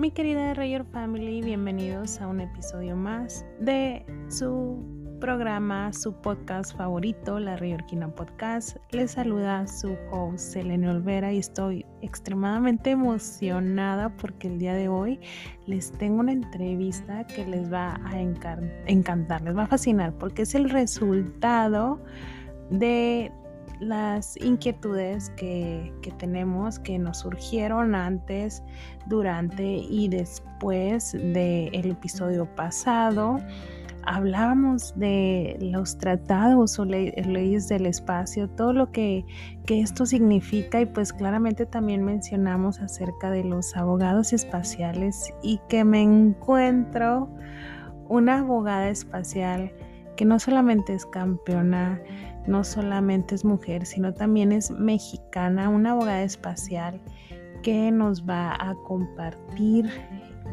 Mi querida Rayer Family, bienvenidos a un episodio más de su programa, su podcast favorito, la Rayorquina Podcast. Les saluda su host Selene Olvera y estoy extremadamente emocionada porque el día de hoy les tengo una entrevista que les va a encantar, les va a fascinar porque es el resultado de las inquietudes que, tenemos, que nos surgieron antes, durante y después del episodio pasado. Hablábamos de los tratados o leyes del espacio, todo lo que, que esto significa y pues claramente también mencionamos acerca de los abogados espaciales y que me encuentro una abogada espacial que no solamente es campeona, no solamente es mujer, sino también es mexicana, una abogada espacial que nos va a compartir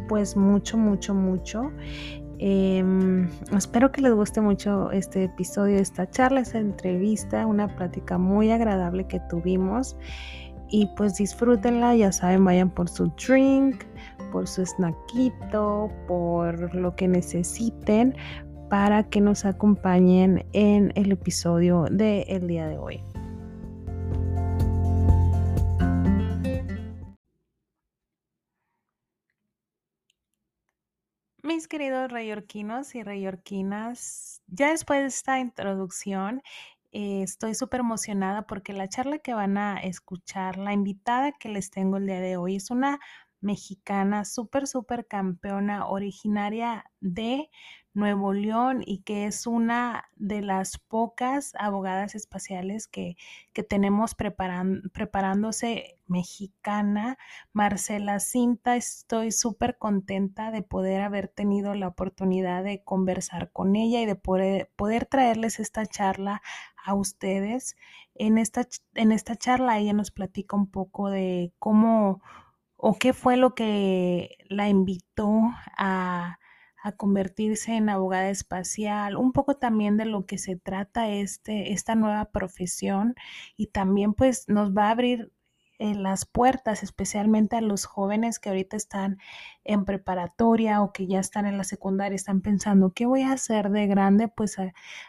pues mucho, mucho, mucho. Em, espero que les guste mucho este episodio, esta charla, esta entrevista, una plática muy agradable que tuvimos. Y pues disfrútenla, ya saben, vayan por su drink, por su snackito, por lo que necesiten para que nos acompañen en el episodio del día de hoy. Mis queridos rayorquinos y rayorquinas, ya después de esta introducción, eh, estoy súper emocionada porque la charla que van a escuchar, la invitada que les tengo el día de hoy es una mexicana súper, súper campeona, originaria de Nuevo León y que es una de las pocas abogadas espaciales que, tenemos preparándose mexicana. Marcela Cinta, estoy súper contenta de poder haber tenido la oportunidad de conversar con ella y de poder, poder traerles esta charla a ustedes. En esta, en esta charla ella nos platica un poco de cómo o qué fue lo que la invitó a a convertirse en abogada espacial, un poco también de lo que se trata este, esta nueva profesión y también pues nos va a abrir eh, las puertas, especialmente a los jóvenes que ahorita están en preparatoria o que ya están en la secundaria, están pensando, ¿qué voy a hacer de grande? Pues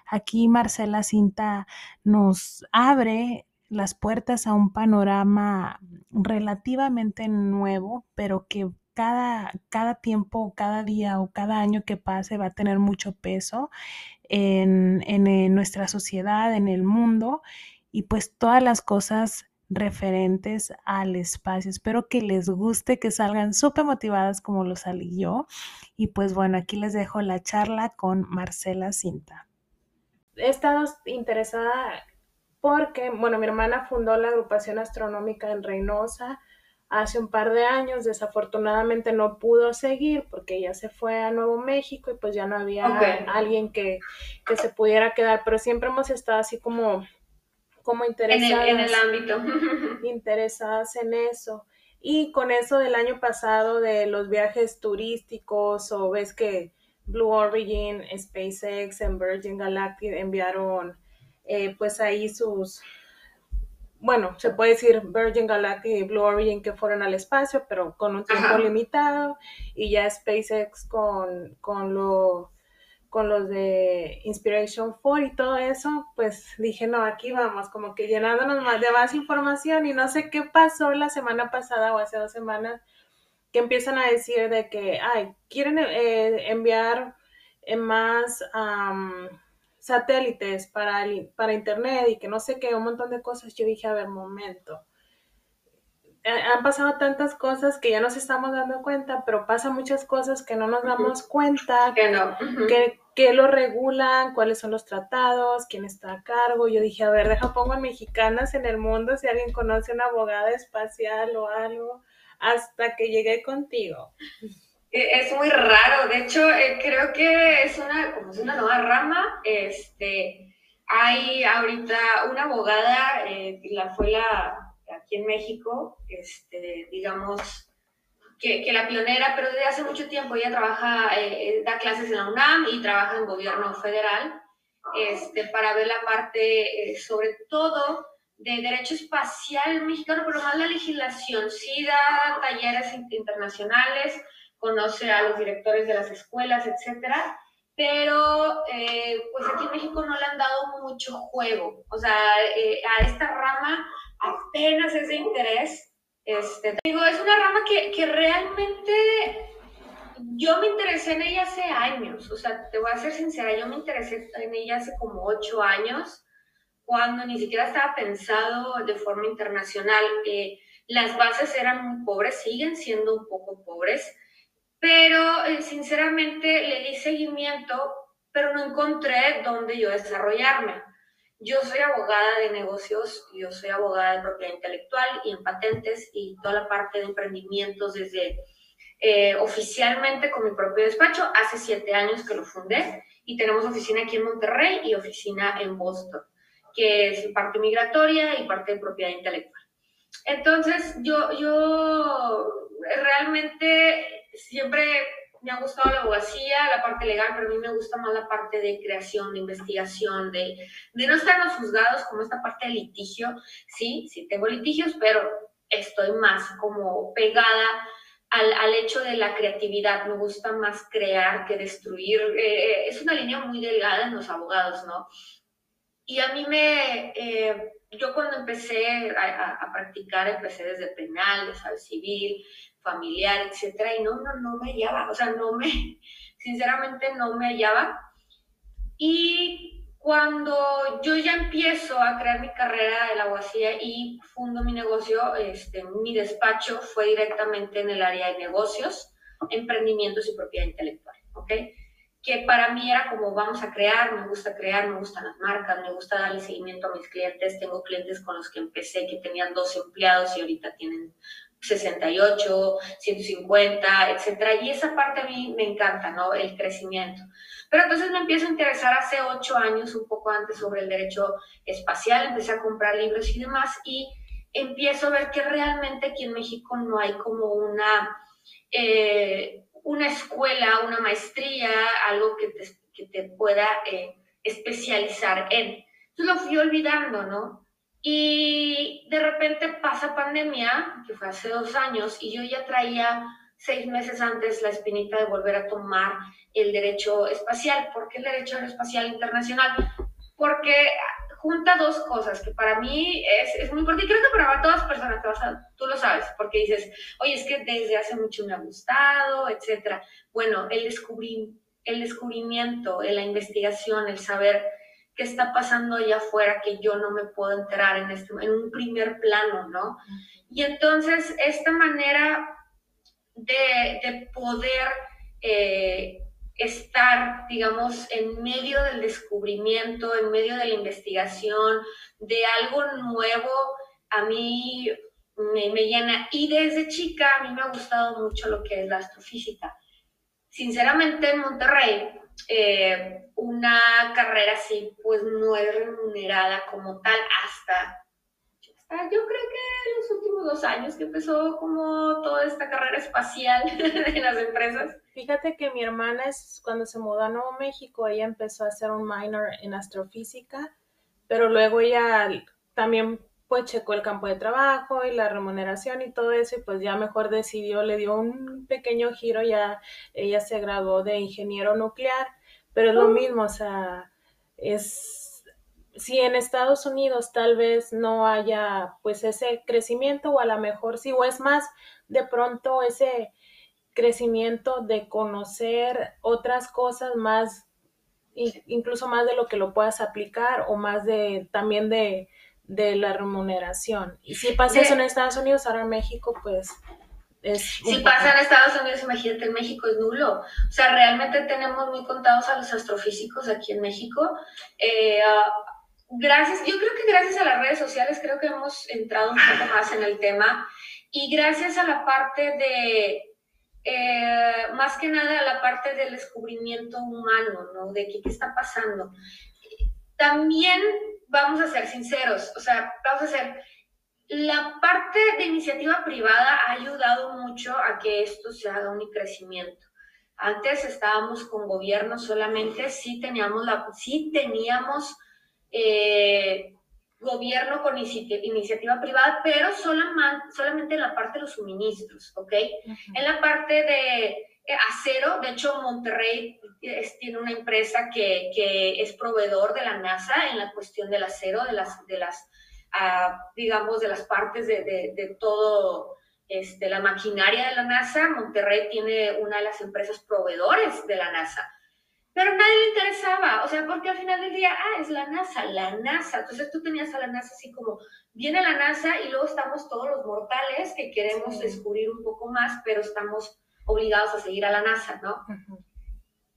aquí Marcela Cinta nos abre las puertas a un panorama relativamente nuevo, pero que cada, cada tiempo, cada día o cada año que pase va a tener mucho peso en, en, nuestra sociedad, en el mundo y pues todas las cosas referentes al espacio. Espero que les guste, que salgan súper motivadas como lo salí yo. Y pues bueno, aquí les dejo la charla con Marcela Cinta. He estado interesada porque, bueno, mi hermana fundó la agrupación astronómica en Reynosa hace un par de años. Desafortunadamente no pudo seguir porque ella se fue a Nuevo México y pues ya no había alguien que, se pudiera quedar, pero siempre hemos estado así como, como interesadas. En el, ámbito. interesadas en eso. Y con eso del año pasado de los viajes turísticos o ves que Blue Origin, SpaceX en Virgin Galactic enviaron eh, pues ahí sus, bueno, se puede decir Virgin Galactic y Blue Origin que fueron al espacio, pero con un tiempo limitado, y ya SpaceX con, con, lo, con los de Inspiration 4 y todo eso, pues dije, no, aquí vamos, como que llenándonos más de más información, y no sé qué pasó la semana pasada o hace dos semanas, que empiezan a decir de que, ay, quieren eh, enviar más satélites para, para internet y que no sé qué, un montón de cosas, yo dije, a ver, momento. Han pasado tantas cosas que ya nos estamos dando cuenta, pero pasan muchas cosas que no nos damos cuenta, que, no. que, lo regulan, cuáles son los tratados, quién está a cargo. Yo dije, a ver, deja pongo a mexicanas en el mundo si alguien conoce una abogada espacial o algo, hasta que llegué contigo. E, es muy raro, de hecho eh, creo que es una, como es una nueva rama, este, hay ahorita una abogada, eh, la fue la, aquí en México, este, digamos, que, que, la pionera, pero desde hace mucho tiempo ella trabaja, eh, da clases en la UNAM y trabaja en gobierno federal, este, para ver la parte, sobre todo, de derecho espacial mexicano, pero más la legislación. Sí talleres internacionales, conoce a los directores de las escuelas, etcétera, pero eh, pues aquí en México no le han dado mucho juego. O sea, eh, a esta rama apenas es de interés. Este, digo, es una rama que, que realmente yo me interesé en ella hace años, o sea, te voy a ser sincera, yo me interesé en ella hace como ocho años, cuando ni siquiera estaba pensado de forma internacional. Eh, las bases eran muy pobres, siguen siendo un poco pobres, pero eh, sinceramente le di seguimiento, pero no encontré dónde yo desarrollarme. Yo soy abogada de negocios, yo soy abogada de propiedad intelectual y en patentes y toda la parte de emprendimientos desde eh, oficialmente con mi propio despacho. Hace siete años que lo fundé y tenemos oficina aquí en Monterrey y oficina en Boston, que es parte migratoria y parte de propiedad intelectual. Entonces, yo, yo realmente siempre me ha gustado la abogacía, la parte legal, pero a mí me gusta más la parte de creación, de investigación, de, de no estar en los juzgados como esta parte de litigio. Sí, sí tengo litigios, pero estoy más como pegada al, al, hecho de la creatividad. Me gusta más crear que destruir. Eh, eh, es una línea muy delgada en los abogados, ¿no? Y a mí me, eh, yo cuando empecé a, a, practicar, empecé desde penal, de civil, familiar, etcétera, y no, no, no me hallaba, o sea, no me, sinceramente no me hallaba. Y cuando yo ya empiezo a crear mi carrera de la abogacía y fundo mi negocio, este, mi despacho fue directamente en el área de negocios, emprendimientos y propiedad intelectual, ¿ok? Que para mí era como vamos a crear, me gusta crear, me gustan las marcas, me gusta darle seguimiento a mis clientes. Tengo clientes con los que empecé que tenían dos empleados y ahorita tienen 68, 150, etcétera. Y esa parte a mí me encanta, ¿no? El crecimiento. Pero entonces me empiezo a interesar hace ocho años, un poco antes, sobre el derecho espacial, empecé a comprar libros y demás, y empiezo a ver que realmente aquí en México no hay como una, eh, una escuela, una maestría, algo que te, que te pueda eh, especializar en. Entonces lo fui olvidando, ¿no? Y de repente pasa pandemia, que fue hace dos años, y yo ya traía seis meses antes la espinita de volver a tomar el derecho espacial. ¿Por qué el derecho espacial internacional? Porque junta dos cosas que para mí es, es muy importante y creo que para todas las personas, te vas a, tú lo sabes, porque dices, oye, es que desde hace mucho me ha gustado, etcétera. Bueno, el, descubrir, el descubrimiento, la investigación, el saber qué está pasando allá afuera que yo no me puedo enterar en, este, en un primer plano, ¿no? Y entonces esta manera de, de poder eh, estar, digamos, en medio del descubrimiento, en medio de la investigación, de algo nuevo, a mí me, me, llena. Y desde chica a mí me ha gustado mucho lo que es la astrofísica. Sinceramente, en Monterrey, eh, una carrera así, pues no es remunerada como tal hasta Ah, yo creo que en los últimos dos años que empezó como toda esta carrera espacial en las empresas. Fíjate que mi hermana es cuando se mudó a Nuevo México, ella empezó a hacer un minor en astrofísica, pero luego ella también pues checó el campo de trabajo y la remuneración y todo eso y pues ya mejor decidió, le dio un pequeño giro, ya ella se graduó de ingeniero nuclear, pero es lo oh. mismo, o sea, es si en Estados Unidos tal vez no haya pues ese crecimiento o a lo mejor sí, o es más de pronto ese crecimiento de conocer otras cosas más, incluso más de lo que lo puedas aplicar o más de también de, de la remuneración. Y si pasa eso en Estados Unidos, ahora en México, pues es... Si pasa en Estados Unidos, imagínate, en México es nulo. O sea, realmente tenemos muy contados a los astrofísicos aquí en México. Eh, gracias, yo creo que gracias a las redes sociales creo que hemos entrado un poco más en el tema y gracias a la parte de, eh, más que nada a la parte del descubrimiento humano, ¿no? De qué, qué está pasando. También vamos a ser sinceros, o sea, vamos a ser, la parte de iniciativa privada ha ayudado mucho a que esto se haga un crecimiento. Antes estábamos con gobierno solamente, sí teníamos la, sí teníamos eh, gobierno con iniciativa privada, pero solamente en la parte de los suministros, ¿ok? En la parte de eh, acero, de hecho Monterrey tiene una empresa que, que, es proveedor de la NASA en la cuestión del acero, de las, de las ah, digamos, de las partes de, de, de todo este, la maquinaria de la NASA. Monterrey tiene una de las empresas proveedores de la NASA pero nadie le interesaba, o sea, porque al final del día, ah, es la NASA, la NASA. Entonces tú tenías a la NASA así como, viene la NASA y luego estamos todos los mortales que queremos descubrir un poco más, pero estamos obligados a seguir a la NASA, ¿no?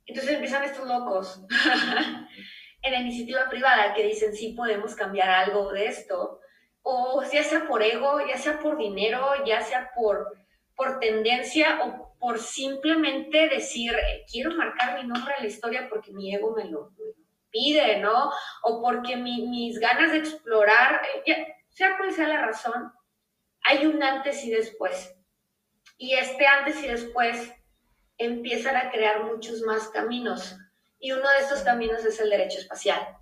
Entonces empiezan estos locos en la iniciativa privada que dicen, sí, podemos cambiar algo de esto, o ya sea por ego, ya sea por dinero, ya sea por, por tendencia o por simplemente decir, quiero marcar mi nombre en la historia porque mi ego me lo, pide, ¿no? O porque mis ganas de explorar, eh, sea cual sea la razón, hay un antes y después. Y este antes y después empiezan a crear muchos más caminos. Y uno de estos caminos es el derecho espacial,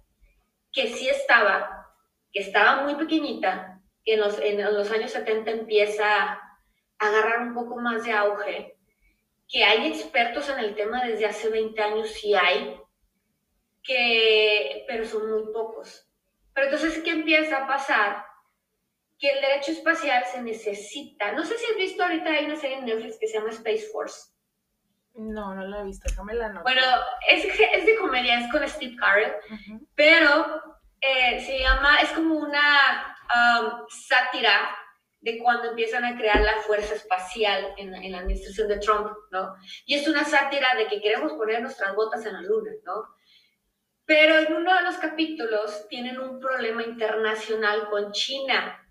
que sí estaba, que estaba muy pequeñita, que en los, en los años 70 empieza a agarrar un poco más de auge que hay expertos en el tema desde hace 20 años, sí hay, que, pero son muy pocos. Pero entonces, ¿qué empieza a pasar? Que el derecho espacial se necesita. No sé si has visto ahorita, hay una serie en Netflix que se llama Space Force. No, no la he visto, déjame la nota. Bueno, es, es de comedia, es con Steve Carell, pero eh, se llama, es como una um, sátira de cuando empiezan a crear la fuerza espacial en, en, la administración de Trump, ¿no? Y es una sátira de que queremos poner nuestras botas en la luna, ¿no? Pero en uno de los capítulos tienen un problema internacional con China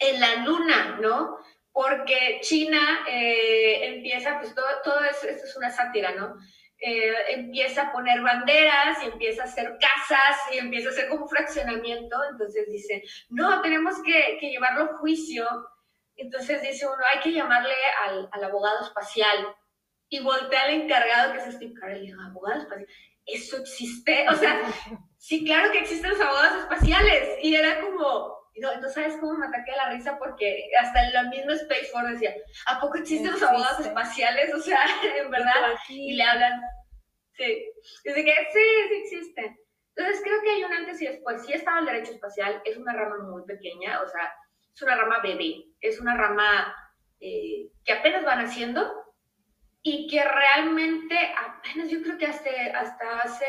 en la luna, ¿no? Porque China eh, empieza, pues todo, todo esto, es una sátira, ¿no? Eh, empieza a poner banderas y empieza a hacer casas y empieza a hacer como fraccionamiento. Entonces dice, no, tenemos que, llevarlo a juicio. Entonces dice uno, hay que llamarle al, abogado espacial. Y voltea al encargado que es Steve Carell y dijo, abogado espacial, ¿eso existe? O sea, sí, claro que existen los abogados espaciales. Y era como, no, no sabes cómo me ataqué a la risa porque hasta en la misma Space Force decía, ¿a poco existen los abogados espaciales? O sea, en verdad. Y le hablan. Sí. Dice que sí, sí existen. Entonces creo que hay un antes y después. Sí estaba el derecho espacial, es una rama muy pequeña, o sea, es una rama bebé, es una rama eh, que apenas van haciendo y que realmente apenas yo creo que hasta, hasta hace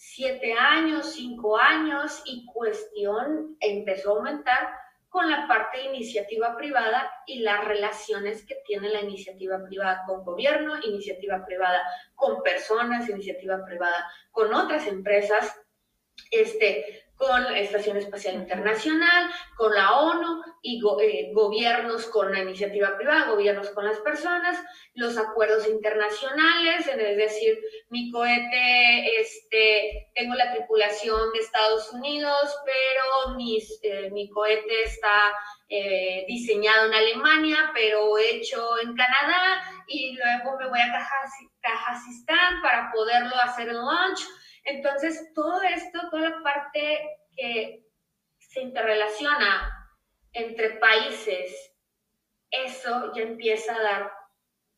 siete años, cinco años y cuestión empezó a aumentar con la parte de iniciativa privada y las relaciones que tiene la iniciativa privada con gobierno, iniciativa privada con personas, iniciativa privada con otras empresas. Este, con la Estación Espacial Internacional, con la ONU y eh, gobiernos con la iniciativa privada, gobiernos con las personas, los acuerdos internacionales, es decir, mi cohete, este, tengo la tripulación de Estados Unidos, pero mis, eh, mi cohete está eh, diseñado en Alemania, pero hecho en Canadá, y luego me voy a Kazajistán para poderlo hacer en launch entonces, todo esto, toda la parte que se interrelaciona entre países, eso ya empieza a dar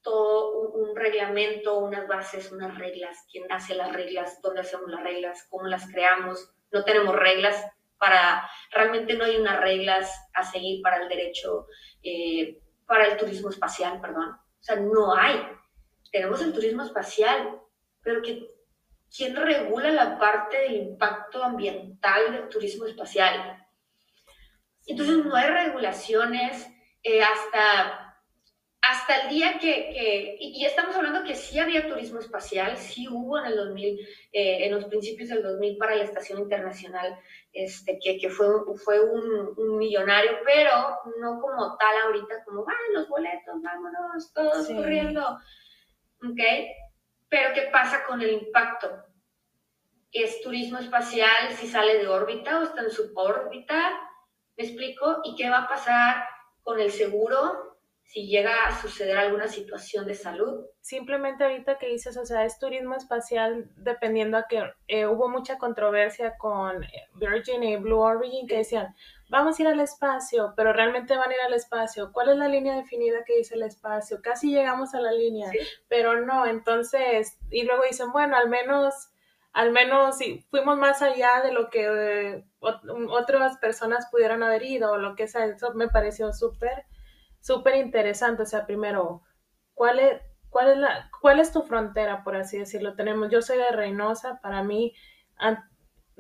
todo un, reglamento, unas bases, unas reglas, quién hace las reglas, dónde hacemos las reglas, cómo las creamos. No tenemos reglas para, realmente no hay unas reglas a seguir para el derecho, eh, para el turismo espacial, perdón. O sea, no hay. Tenemos el turismo espacial, pero que ¿quién regula la parte del impacto ambiental del turismo espacial? Entonces no hay regulaciones eh, hasta, hasta el día que, y, estamos hablando que sí había turismo espacial, sí hubo en el 2000, eh, en los principios del 2000 para la Estación Internacional, este, que, que fue, fue un, millonario, pero no como tal ahorita, como, van los boletos, vámonos, todos corriendo, ¿ok? Pero ¿qué pasa con el impacto? ¿Es turismo espacial si sale de órbita o está en subórbita? ¿Me explico? ¿Y qué va a pasar con el seguro si llega a suceder alguna situación de salud. Simplemente ahorita que dices, o sea, es turismo espacial dependiendo a que eh, hubo mucha controversia con Virgin y Blue Origin que decían, vamos a ir al espacio, pero realmente van a ir al espacio. ¿Cuál es la línea definida que dice el espacio? Casi llegamos a la línea, pero no, entonces, y luego dicen, bueno, al menos, al menos si fuimos más allá de lo que eh, otras personas pudieran haber ido o lo que sea, eso me pareció súper súper interesante. O sea, primero, ¿cuál es, cuál, es la, ¿cuál es tu frontera, por así decirlo? Tenemos, yo soy de Reynosa, para mí,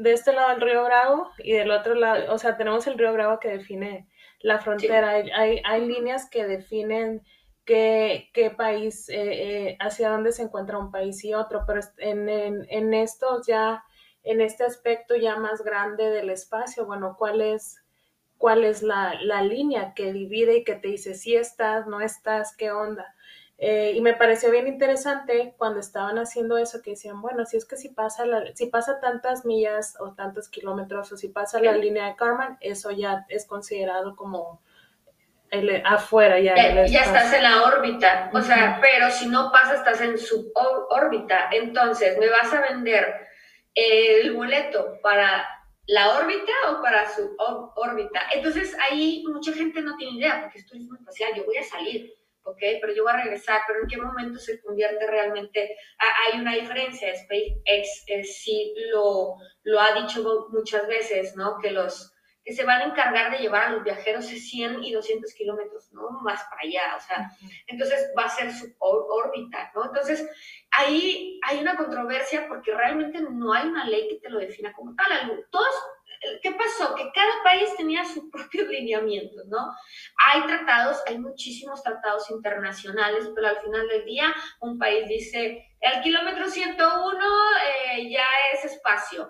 de este lado el río Bravo y del otro lado, o sea, tenemos el río Bravo que define la frontera. Hay, hay, líneas que definen qué, qué país, eh, eh, hacia dónde se encuentra un país y otro, pero en, en, en estos ya, en este aspecto ya más grande del espacio, bueno, ¿cuál es cuál es la, línea que divide y que te dice si estás, no estás, qué onda. Eh, y me pareció bien interesante cuando estaban haciendo eso que decían, bueno, si es que si pasa, si pasa tantas millas o tantos kilómetros o si pasa la línea de Karman, eso ya es considerado como el, afuera ya. Ya, ya estás en la órbita, o sea, pero si no pasa, estás en su órbita. Entonces, me vas a vender el boleto para la órbita o para su órbita. Entonces ahí mucha gente no tiene idea, porque es turismo espacial, yo voy a salir, ¿ok? Pero yo voy a regresar, pero en qué momento se convierte realmente, hay una diferencia, SpaceX eh, sí lo, lo ha dicho muchas veces, ¿no? Que los que se van a encargar de llevar a los viajeros 100 y 200 kilómetros, ¿no? Más para allá, o sea, entonces va a ser su órbita, ¿no? Entonces, ahí hay una controversia porque realmente no hay una ley que te lo defina como tal. Todos, ¿qué pasó? Que cada país tenía su propio lineamiento, ¿no? Hay tratados, hay muchísimos tratados internacionales, pero al final del día un país dice, el kilómetro 101 eh, ya es espacio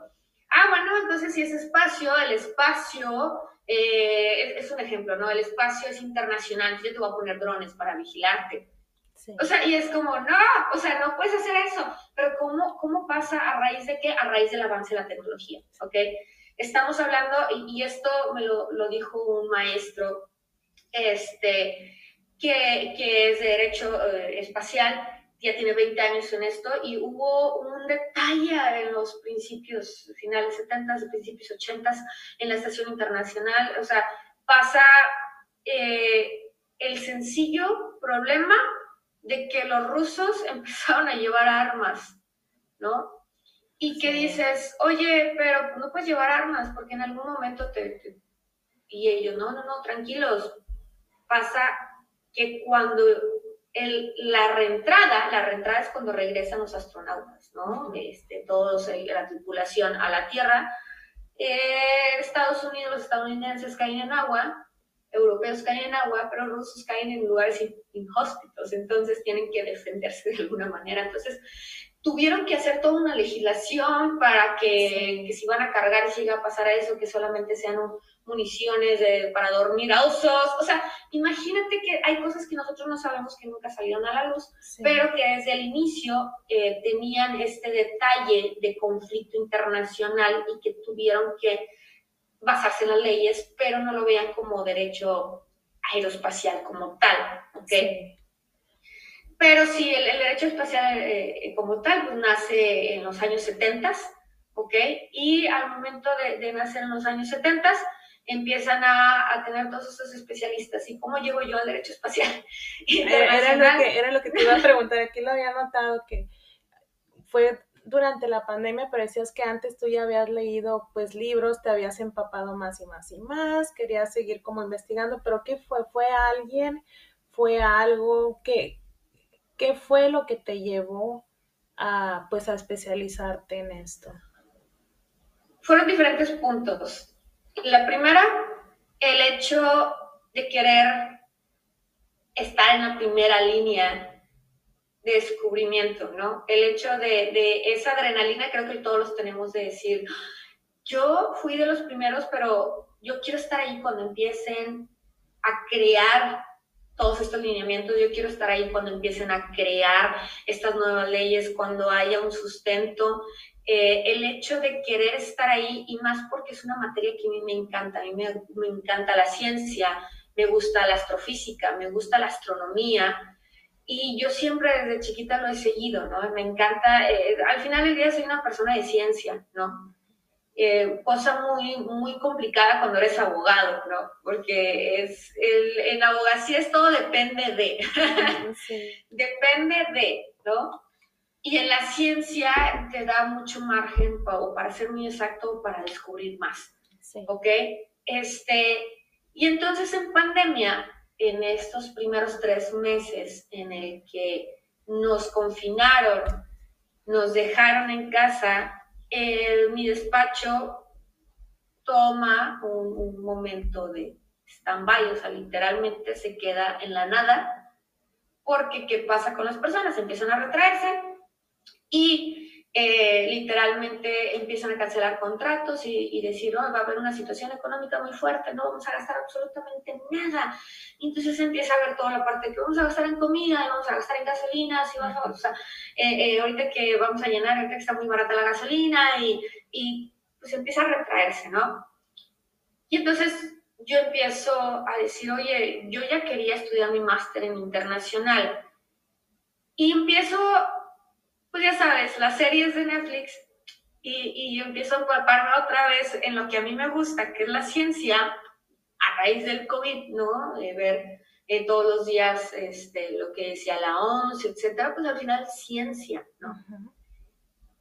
Ah, bueno, entonces si es espacio, el espacio eh, es, un ejemplo, ¿no? El espacio es internacional, yo te voy a poner drones para vigilarte. O sea, y es como, no, o sea, no puedes hacer eso. Pero ¿cómo, cómo pasa a raíz de qué? A raíz del avance de la tecnología, ¿ok? Estamos hablando, y, esto me lo, dijo un maestro, este, que, que es de Derecho eh, Espacial, ya tiene 20 años en esto, y hubo un detalle en los principios finales 70, principios 80 en la estación internacional. O sea, pasa eh, el sencillo problema de que los rusos empezaron a llevar armas, ¿no? Y que dices, oye, pero no puedes llevar armas porque en algún momento te... Y ellos, no, no, no, tranquilos. Pasa que cuando el, la reentrada, la reentrada es cuando regresan los astronautas, ¿no? Este, todos, eh, la tripulación a la Tierra. Eh, Estados Unidos, los estadounidenses caen en agua, europeos caen en agua, pero rusos caen en lugares inhóspitos, entonces tienen que defenderse de alguna manera. Entonces, tuvieron que hacer toda una legislación para que, que si van a cargar y si a pasar a eso, que solamente sean un, municiones para dormir a osos. O sea, imagínate que hay cosas que nosotros no sabemos que nunca salieron a la luz, pero que desde el inicio eh, tenían este detalle de conflicto internacional y que tuvieron que basarse en las leyes, pero no lo vean como derecho aeroespacial como tal, ¿ok? Pero sí, el, derecho espacial eh, como tal pues, nace en los años 70, ¿ok? Y al momento de, de nacer en los años 70, empiezan a, tener todos esos especialistas. ¿Y cómo llego yo al derecho espacial? Era lo, que, era lo que te iba a preguntar. Aquí lo había notado que fue durante la pandemia, pero decías que antes tú ya habías leído pues libros, te habías empapado más y más y más, querías seguir como investigando, pero ¿qué fue? ¿Fue alguien? ¿Fue algo? ¿Qué, qué fue lo que te llevó a pues a especializarte en esto? Fueron diferentes puntos. La primera, el hecho de querer estar en la primera línea de descubrimiento, ¿no? El hecho de, esa adrenalina, creo que todos los tenemos de decir, yo fui de los primeros, pero yo quiero estar ahí cuando empiecen a crear todos estos lineamientos, yo quiero estar ahí cuando empiecen a crear estas nuevas leyes, cuando haya un sustento eh, el hecho de querer estar ahí y más porque es una materia que a mí me encanta, a mí me, encanta la ciencia, me gusta la astrofísica, me gusta la astronomía. Y yo siempre desde chiquita lo he seguido, ¿no? Me encanta, eh, al final del día soy una persona de ciencia, ¿no? Eh, cosa muy, muy complicada cuando eres abogado, ¿no? Porque es, el, en abogacía es todo depende de, depende de, ¿no? Y en la ciencia te da mucho margen para, para ser muy exacto, para descubrir más, sí. ¿ok? Este, y entonces en pandemia, en estos primeros tres meses en el que nos confinaron, nos dejaron en casa, mi despacho toma un, momento de stand-by, o sea, literalmente se queda en la nada, porque ¿qué pasa con las personas? Empiezan a retraerse y eh, literalmente empiezan a cancelar contratos y, decir, oh, va a haber una situación económica muy fuerte, no vamos a gastar absolutamente nada. Y entonces empieza a ver toda la parte que vamos a gastar en comida, y vamos a gastar en gasolina, y vamos a, o sea, eh, eh, ahorita que vamos a llenar, ahorita que está muy barata la gasolina y, y pues empieza a retraerse, ¿no? Y entonces yo empiezo a decir, oye, yo ya quería estudiar mi máster en internacional. Y empiezo pues ya sabes, las series de Netflix y, y yo empiezo a empaparme otra vez en lo que a mí me gusta, que es la ciencia, a raíz del COVID, ¿no? De ver eh, todos los días este, lo que decía la OMS, etcétera, pues al final ciencia, ¿no?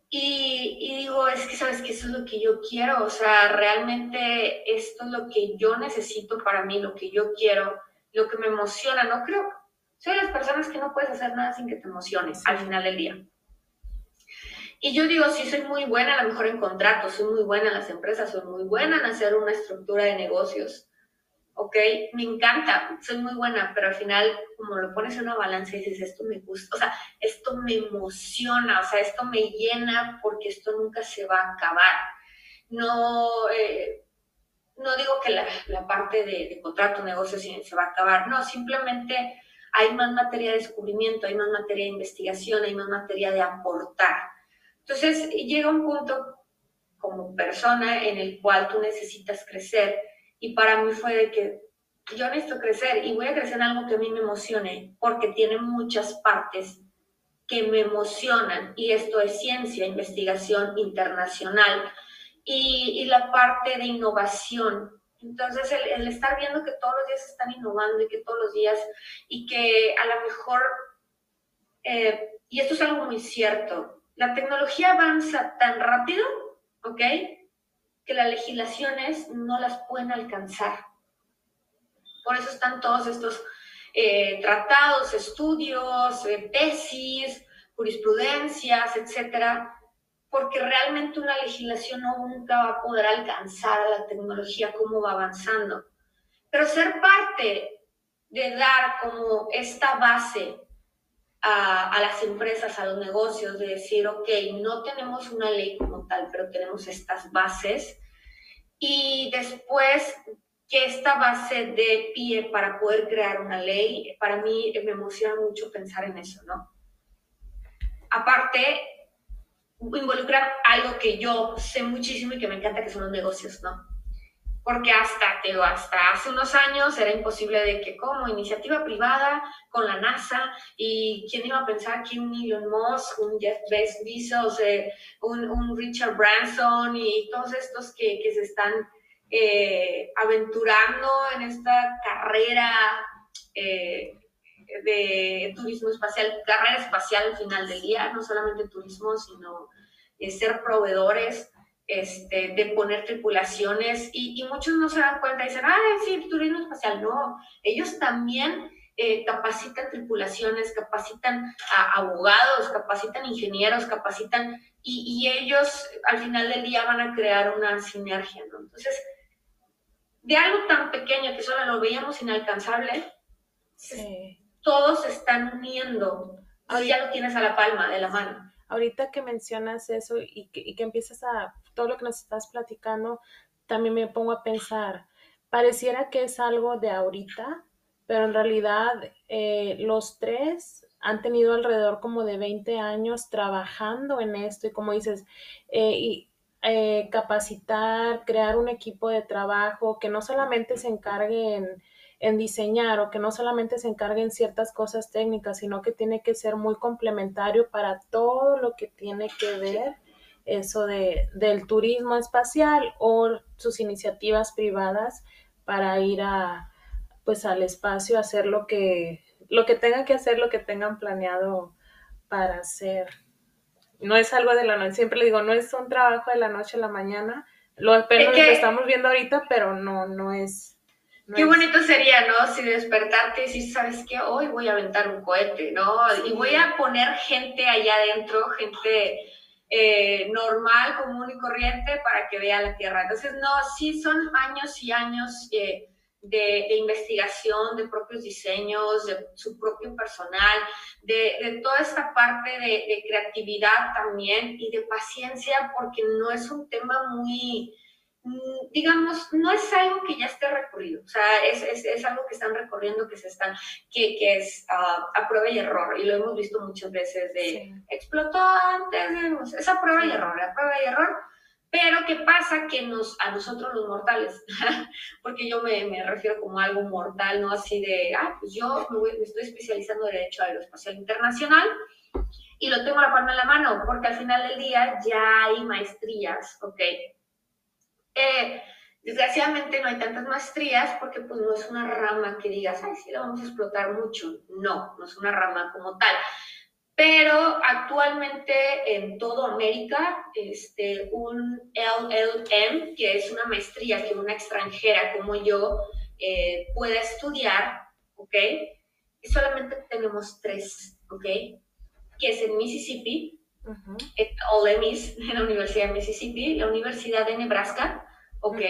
y, y, digo, es que sabes que eso es lo que yo quiero, o sea, realmente esto es lo que yo necesito para mí, lo que yo quiero, lo que me emociona, no creo, soy de las personas que no puedes hacer nada sin que te emociones al final del día. Y yo digo, sí, soy muy buena a lo mejor en contratos, soy muy buena en las empresas, soy muy buena en hacer una estructura de negocios. ¿Ok? Me encanta, soy muy buena, pero al final, como lo pones en una balanza y dices, esto me gusta, o sea, esto me emociona, o sea, esto me llena porque esto nunca se va a acabar. No, eh, no digo que la, la parte de, de contrato, negocio se va a acabar, no, simplemente hay más materia de descubrimiento, hay más materia de investigación, hay más materia de aportar. Entonces llega un punto como persona en el cual tú necesitas crecer y para mí fue de que yo necesito crecer y voy a crecer en algo que a mí me emocione porque tiene muchas partes que me emocionan y esto es ciencia, investigación internacional y, la parte de innovación. Entonces el, estar viendo que todos los días están innovando y que todos los días y que a lo mejor, eh, y esto es algo muy cierto, la tecnología avanza tan rápido, ¿ok? Que las legislaciones no las pueden alcanzar. Por eso están todos estos eh, tratados, estudios, eh, tesis, jurisprudencias, etcétera, porque realmente una legislación no nunca va a poder alcanzar a la tecnología como va avanzando. Pero ser parte de dar como esta base a, las empresas, a los negocios, de decir, ok, no tenemos una ley como tal, pero tenemos estas bases. Y después que esta base de pie para poder crear una ley, para mí me emociona mucho pensar en eso, ¿no? Aparte, involucrar algo que yo sé muchísimo y que me encanta, que son los negocios, ¿no? Porque hasta, te hasta hace unos años era imposible de que como iniciativa privada con la NASA y quién iba a pensar que un Elon Musk, un Jeff Bezos, eh, un, Richard Branson y todos estos que, se están eh, aventurando en esta carrera eh, de turismo espacial, carrera espacial al final del día, no solamente turismo, sino ser proveedores este, de poner tripulaciones y, muchos no se dan cuenta y dicen, ah, sí, turismo espacial. No, ellos también eh, capacitan tripulaciones, capacitan a abogados, capacitan ingenieros, capacitan y, ellos al final del día van a crear una sinergia, ¿no? Entonces, de algo tan pequeño que solo lo veíamos inalcanzable, todos se están uniendo. Ahora ya lo tienes a la palma de la mano ahorita que mencionas eso y que, y que, empiezas a todo lo que nos estás platicando, también me pongo a pensar, pareciera que es algo de ahorita, pero en realidad eh, los tres han tenido alrededor como de 20 años trabajando en esto y como dices, eh, y, eh, capacitar, crear un equipo de trabajo que no solamente se encargue en en diseñar o que no solamente se encargue en ciertas cosas técnicas, sino que tiene que ser muy complementario para todo lo que tiene que ver eso de, del turismo espacial o sus iniciativas privadas para ir a pues al espacio a hacer lo que lo que tengan que hacer, lo que tengan planeado para hacer. No es algo de la noche, siempre le digo, no es un trabajo de la noche a la mañana. Lo, apenas lo estamos viendo ahorita, pero no, no es Qué bonito sería, ¿no? Si despertarte y decir, ¿sabes qué? Hoy voy a aventar un cohete, ¿no? Y voy a poner gente allá adentro, gente eh, normal, común y corriente, para que vea la Tierra. Entonces, no, sí son años y años eh, de, investigación, de propios diseños, de su propio personal, de, toda esta parte de, de creatividad también y de paciencia, porque no es un tema muy digamos, no es algo que ya esté recorrido, o sea, es, es, es algo que están recorriendo, que se están, que, que es uh, a prueba y error, y lo hemos visto muchas veces de explotó antes, es a prueba y error, a prueba y error, pero ¿qué pasa? Que nos, a nosotros los mortales, porque yo me, me, refiero como algo mortal, ¿no? Así de, ah, pues yo me, voy, me estoy especializando en Derecho Aeroespacial Internacional, y lo tengo a la palma en la mano, porque al final del día ya hay maestrías, ¿ok? Eh, desgraciadamente no hay tantas maestrías porque pues no es una rama que digas, ay, sí, la vamos a explotar mucho. No, no es una rama como tal. Pero actualmente en toda América, este, un LLM, que es una maestría que una extranjera como yo eh, pueda estudiar, ¿ok? Y solamente tenemos tres, ¿ok? Que es en Mississippi, uh en la Universidad de Mississippi, la Universidad de Nebraska, ¿ok?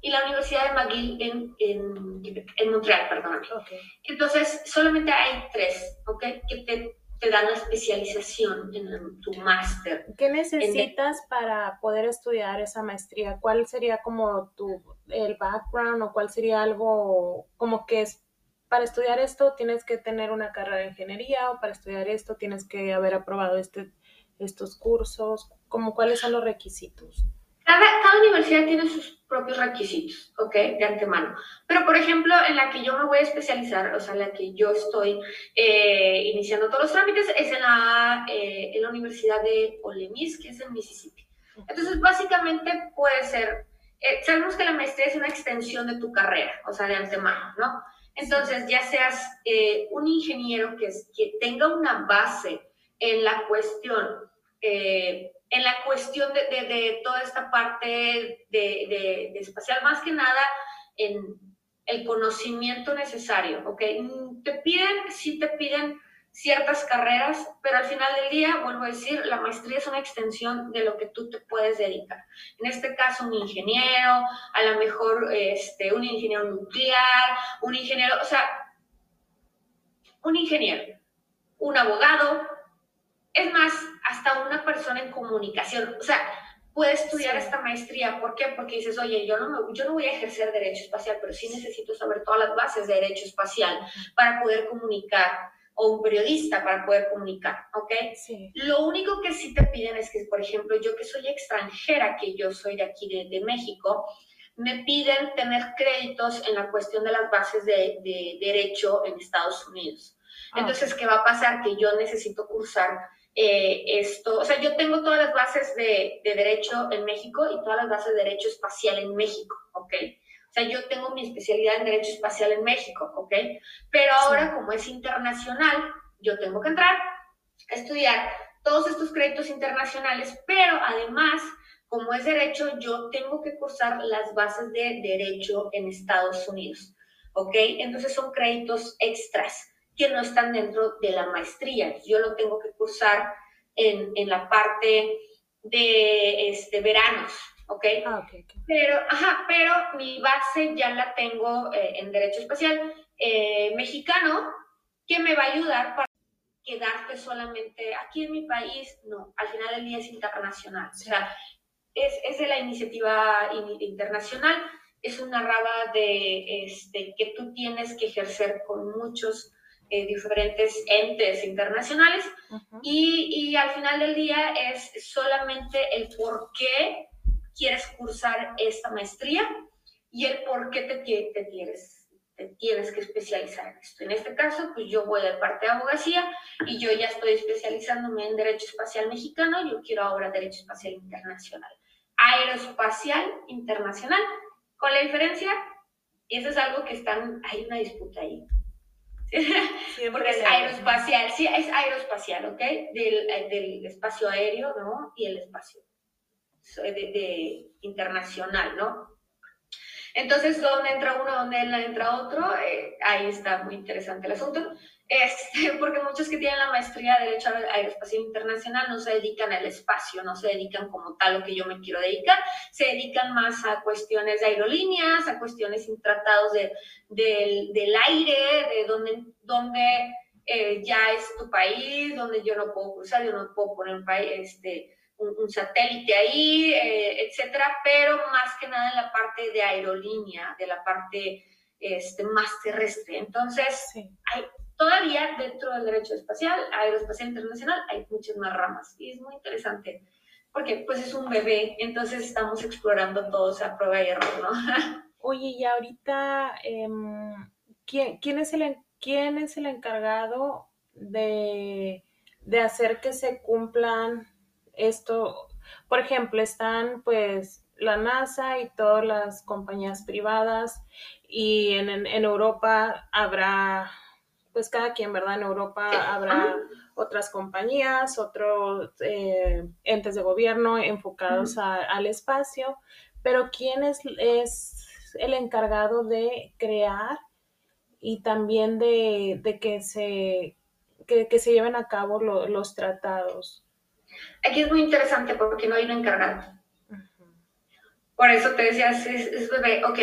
Y la Universidad de McGill en, en, en Montreal, perdón. Okay. Entonces, solamente hay tres, ¿ok? Que te, te dan la especialización en tu máster. ¿Qué necesitas para poder estudiar esa maestría? ¿Cuál sería como tu, el background o cuál sería algo como que es para estudiar esto tienes que tener una carrera de ingeniería o para estudiar esto tienes que haber aprobado este, estos cursos? ¿Cómo, ¿Cuáles son los requisitos? Cada, cada, universidad tiene sus propios requisitos, ¿ok? De antemano. Pero, por ejemplo, en la que yo me voy a especializar, o sea, en la que yo estoy eh, iniciando todos los trámites, es en la, eh, en la Universidad de Ole Miss, que es en Mississippi. Entonces, básicamente puede ser, eh, sabemos que la maestría es una extensión de tu carrera, o sea, de antemano, ¿no? Entonces, ya seas un ingeniero que, que tenga una base en la cuestión en la cuestión de, toda esta parte de, espacial, más que nada en el conocimiento necesario, ¿ok? Te piden, sí te piden ciertas carreras, pero al final del día, vuelvo a decir, la maestría es una extensión de lo que tú te puedes dedicar. En este caso, un ingeniero, a lo mejor este, un ingeniero nuclear, un ingeniero, o sea, un ingeniero, un abogado, es más, hasta una persona en comunicación, o sea, puede estudiar esta maestría. ¿Por qué? Porque dices, oye, yo no, yo no voy a ejercer derecho espacial, pero sí necesito saber todas las bases de derecho espacial para poder comunicar, o un periodista para poder comunicar, ¿ok? Sí. Lo único que sí te piden es que, por ejemplo, yo que soy extranjera, que yo soy de aquí de, de México, me piden tener créditos en la cuestión de las bases de, de derecho en Estados Unidos. Ah, Entonces, ¿qué va a pasar? Que yo necesito cursar eh, esto, o sea, yo tengo todas las bases de, derecho en México y todas las bases de derecho espacial en México, ¿ok? O sea, yo tengo mi especialidad en derecho espacial en México, ¿ok? Pero ahora, como es internacional, yo tengo que entrar a estudiar todos estos créditos internacionales, pero además, como es derecho, yo tengo que cursar las bases de derecho en Estados Unidos, ¿ok? Entonces son créditos extras que no están dentro de la maestría. Yo lo tengo que cursar en, en la parte de este, veranos, ¿ok? Ah, okay, Pero, ajá, pero mi base ya la tengo eh, en Derecho Espacial eh, Mexicano, que me va a ayudar para quedarte solamente aquí en mi país. No, al final del día es internacional. O sea, es, es de la iniciativa internacional. Es una raba de este, que tú tienes que ejercer con muchos eh, diferentes entes internacionales y, y, al final del día es solamente el por qué quieres cursar esta maestría y el por qué te, te quieres te tienes que especializar en esto. En este caso, pues yo voy de parte de abogacía y yo ya estoy especializándome en Derecho Espacial Mexicano, yo quiero ahora Derecho Espacial Internacional. Aeroespacial Internacional, con la diferencia, y eso es algo que están, hay una disputa ahí. Porque es aeroespacial, sí, es aeroespacial, ¿ok? Del, del espacio aéreo, ¿no? Y el espacio de, de internacional, ¿no? Entonces, ¿dónde entra uno, dónde entra otro? Eh, ahí está muy interesante el asunto. Este, porque muchos que tienen la maestría de Derecho Aeroespacial Internacional no se dedican al espacio, no se dedican como tal lo que yo me quiero dedicar, se dedican más a cuestiones de aerolíneas, a cuestiones sin tratados de, del aire, de dónde, dónde eh, ya es tu país, donde yo no puedo cruzar, yo no puedo poner un país, este, un, satélite ahí, eh, etcétera, pero más que nada en la parte de aerolínea, de la parte este, más terrestre. Entonces, hay, todavía dentro del derecho espacial, aeroespacial internacional, hay muchas más ramas y es muy interesante porque pues es un bebé, entonces estamos explorando todo, a prueba y error, ¿no? Oye, y ahorita, em, ¿quién, quién, es el, ¿quién es el encargado de, de hacer que se cumplan esto, por ejemplo, están pues la NASA y todas las compañías privadas y en, Europa habrá, pues cada quien, ¿verdad? En Europa habrá otras compañías, otros eh, entes de gobierno enfocados al espacio, pero ¿quién es, el encargado de crear y también de, que, se, que, se lleven a cabo los tratados? Aquí es muy interesante porque no hay un encargado. Por eso te decías, es, bebé. Ok,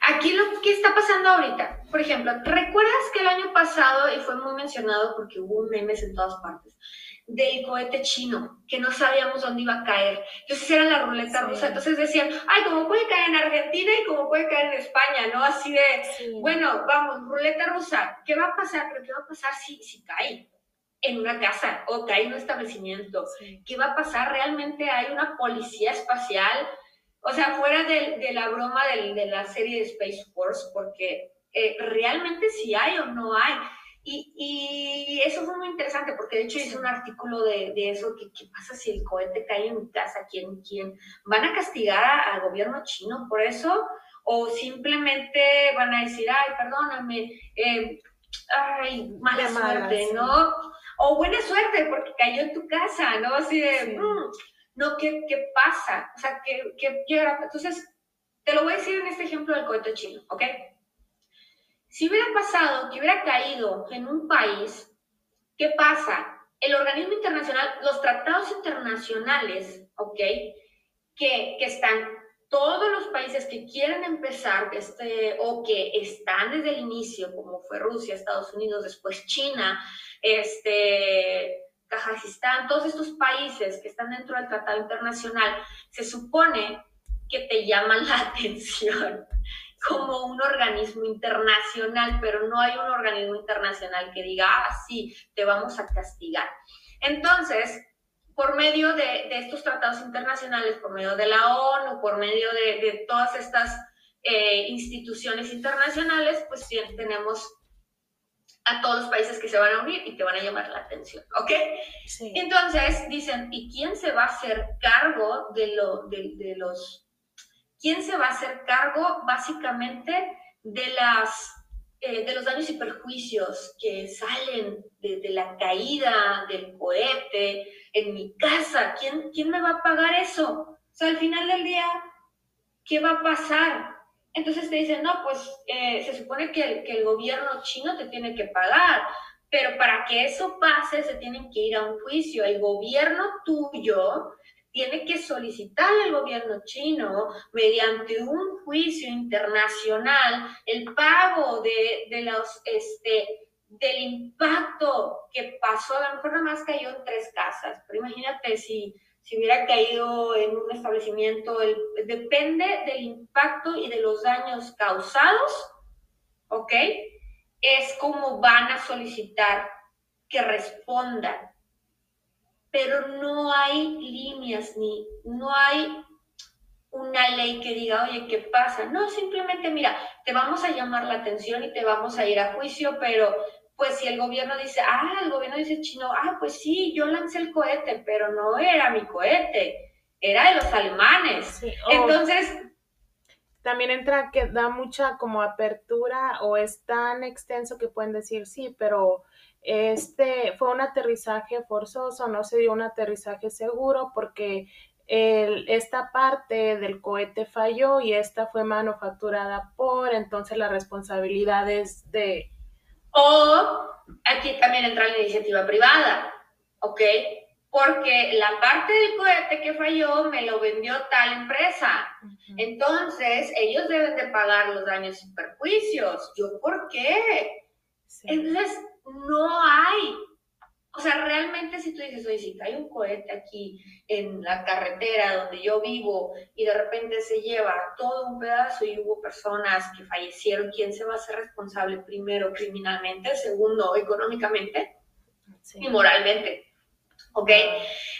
aquí lo que está pasando ahorita, por ejemplo, ¿recuerdas que el año pasado, y fue muy mencionado porque hubo memes en todas partes, del cohete chino, que no sabíamos dónde iba a caer? Entonces era la ruleta rusa. Entonces decían, ay, ¿cómo puede caer en Argentina y cómo puede caer en España? ¿No? Así de, bueno, vamos, ruleta rusa, ¿qué va a pasar? ¿Pero qué va a pasar si, si cae? en una casa o que hay un establecimiento. ¿Qué va a pasar? ¿Realmente hay una policía espacial? O sea, fuera de, la broma de, la serie de Space Force, porque eh, realmente si hay o no hay. Y, eso fue muy interesante, porque de hecho hice un artículo de, eso, que qué pasa si el cohete cae en mi casa, ¿quién, quién? ¿Van a castigar al gobierno chino por eso? ¿O simplemente van a decir, ay, perdóname, eh, ay, mala, suerte, ¿no? O buena suerte porque cayó en tu casa, ¿no? Así de, mm, no, ¿qué, ¿qué, pasa? O sea, ¿qué, qué, Entonces, te lo voy a decir en este ejemplo del cohete chino, ¿ok? Si hubiera pasado que hubiera caído en un país, ¿qué pasa? El organismo internacional, los tratados internacionales, ¿ok? Que, que están todos los países que quieren empezar este, o que están desde el inicio, como fue Rusia, Estados Unidos, después China, este, Kazajistán, todos estos países que están dentro del Tratado Internacional, se supone que te llaman la atención como un organismo internacional, pero no hay un organismo internacional que diga, ah, sí, te vamos a castigar. Entonces, por medio de, estos tratados internacionales, por medio de la ONU, por medio de, todas estas eh, instituciones internacionales, pues tenemos a todos los países que se van a unir y que van a llamar la atención, ¿ok? Entonces dicen, ¿y quién se va a hacer cargo de, lo, de, los... ¿Quién se va a hacer cargo básicamente de las eh, de los daños y perjuicios que salen de, de, la caída del cohete, en mi casa, ¿quién, ¿quién me va a pagar eso? O sea, al final del día, ¿qué va a pasar? Entonces te dicen, no, pues eh, se supone que el, que el gobierno chino te tiene que pagar, pero para que eso pase se tienen que ir a un juicio. El gobierno tuyo tiene que solicitar al gobierno chino mediante un juicio internacional el pago de, de los este, del impacto que pasó, a lo mejor nada más cayó en tres casas, pero imagínate si, si hubiera caído en un establecimiento, depende del impacto y de los daños causados, ¿ok? Es como van a solicitar que respondan. Pero no hay líneas ni no hay una ley que diga, oye, ¿qué pasa? No, simplemente, mira, te vamos a llamar la atención y te vamos a ir a juicio, pero pues si el gobierno dice, ah, el gobierno dice chino, ah, pues sí, yo lancé el cohete, pero no era mi cohete, era de los alemanes. Entonces... También entra que da mucha como apertura o es tan extenso que pueden decir, sí, pero este fue un aterrizaje forzoso, no se dio un aterrizaje seguro porque esta parte del cohete falló y esta fue manufacturada por, entonces la responsabilidad es de o aquí también entra la iniciativa privada, ¿ok? Porque la parte del cohete que falló me lo vendió tal empresa. Entonces, ellos deben de pagar los daños y perjuicios. ¿Yo por qué? Entonces, no hay o sea, realmente si tú dices, oye, si cae un cohete aquí en la carretera donde yo vivo y de repente se lleva todo un pedazo y hubo personas que fallecieron, ¿quién se va a hacer responsable primero criminalmente, segundo económicamente y moralmente? ¿Ok?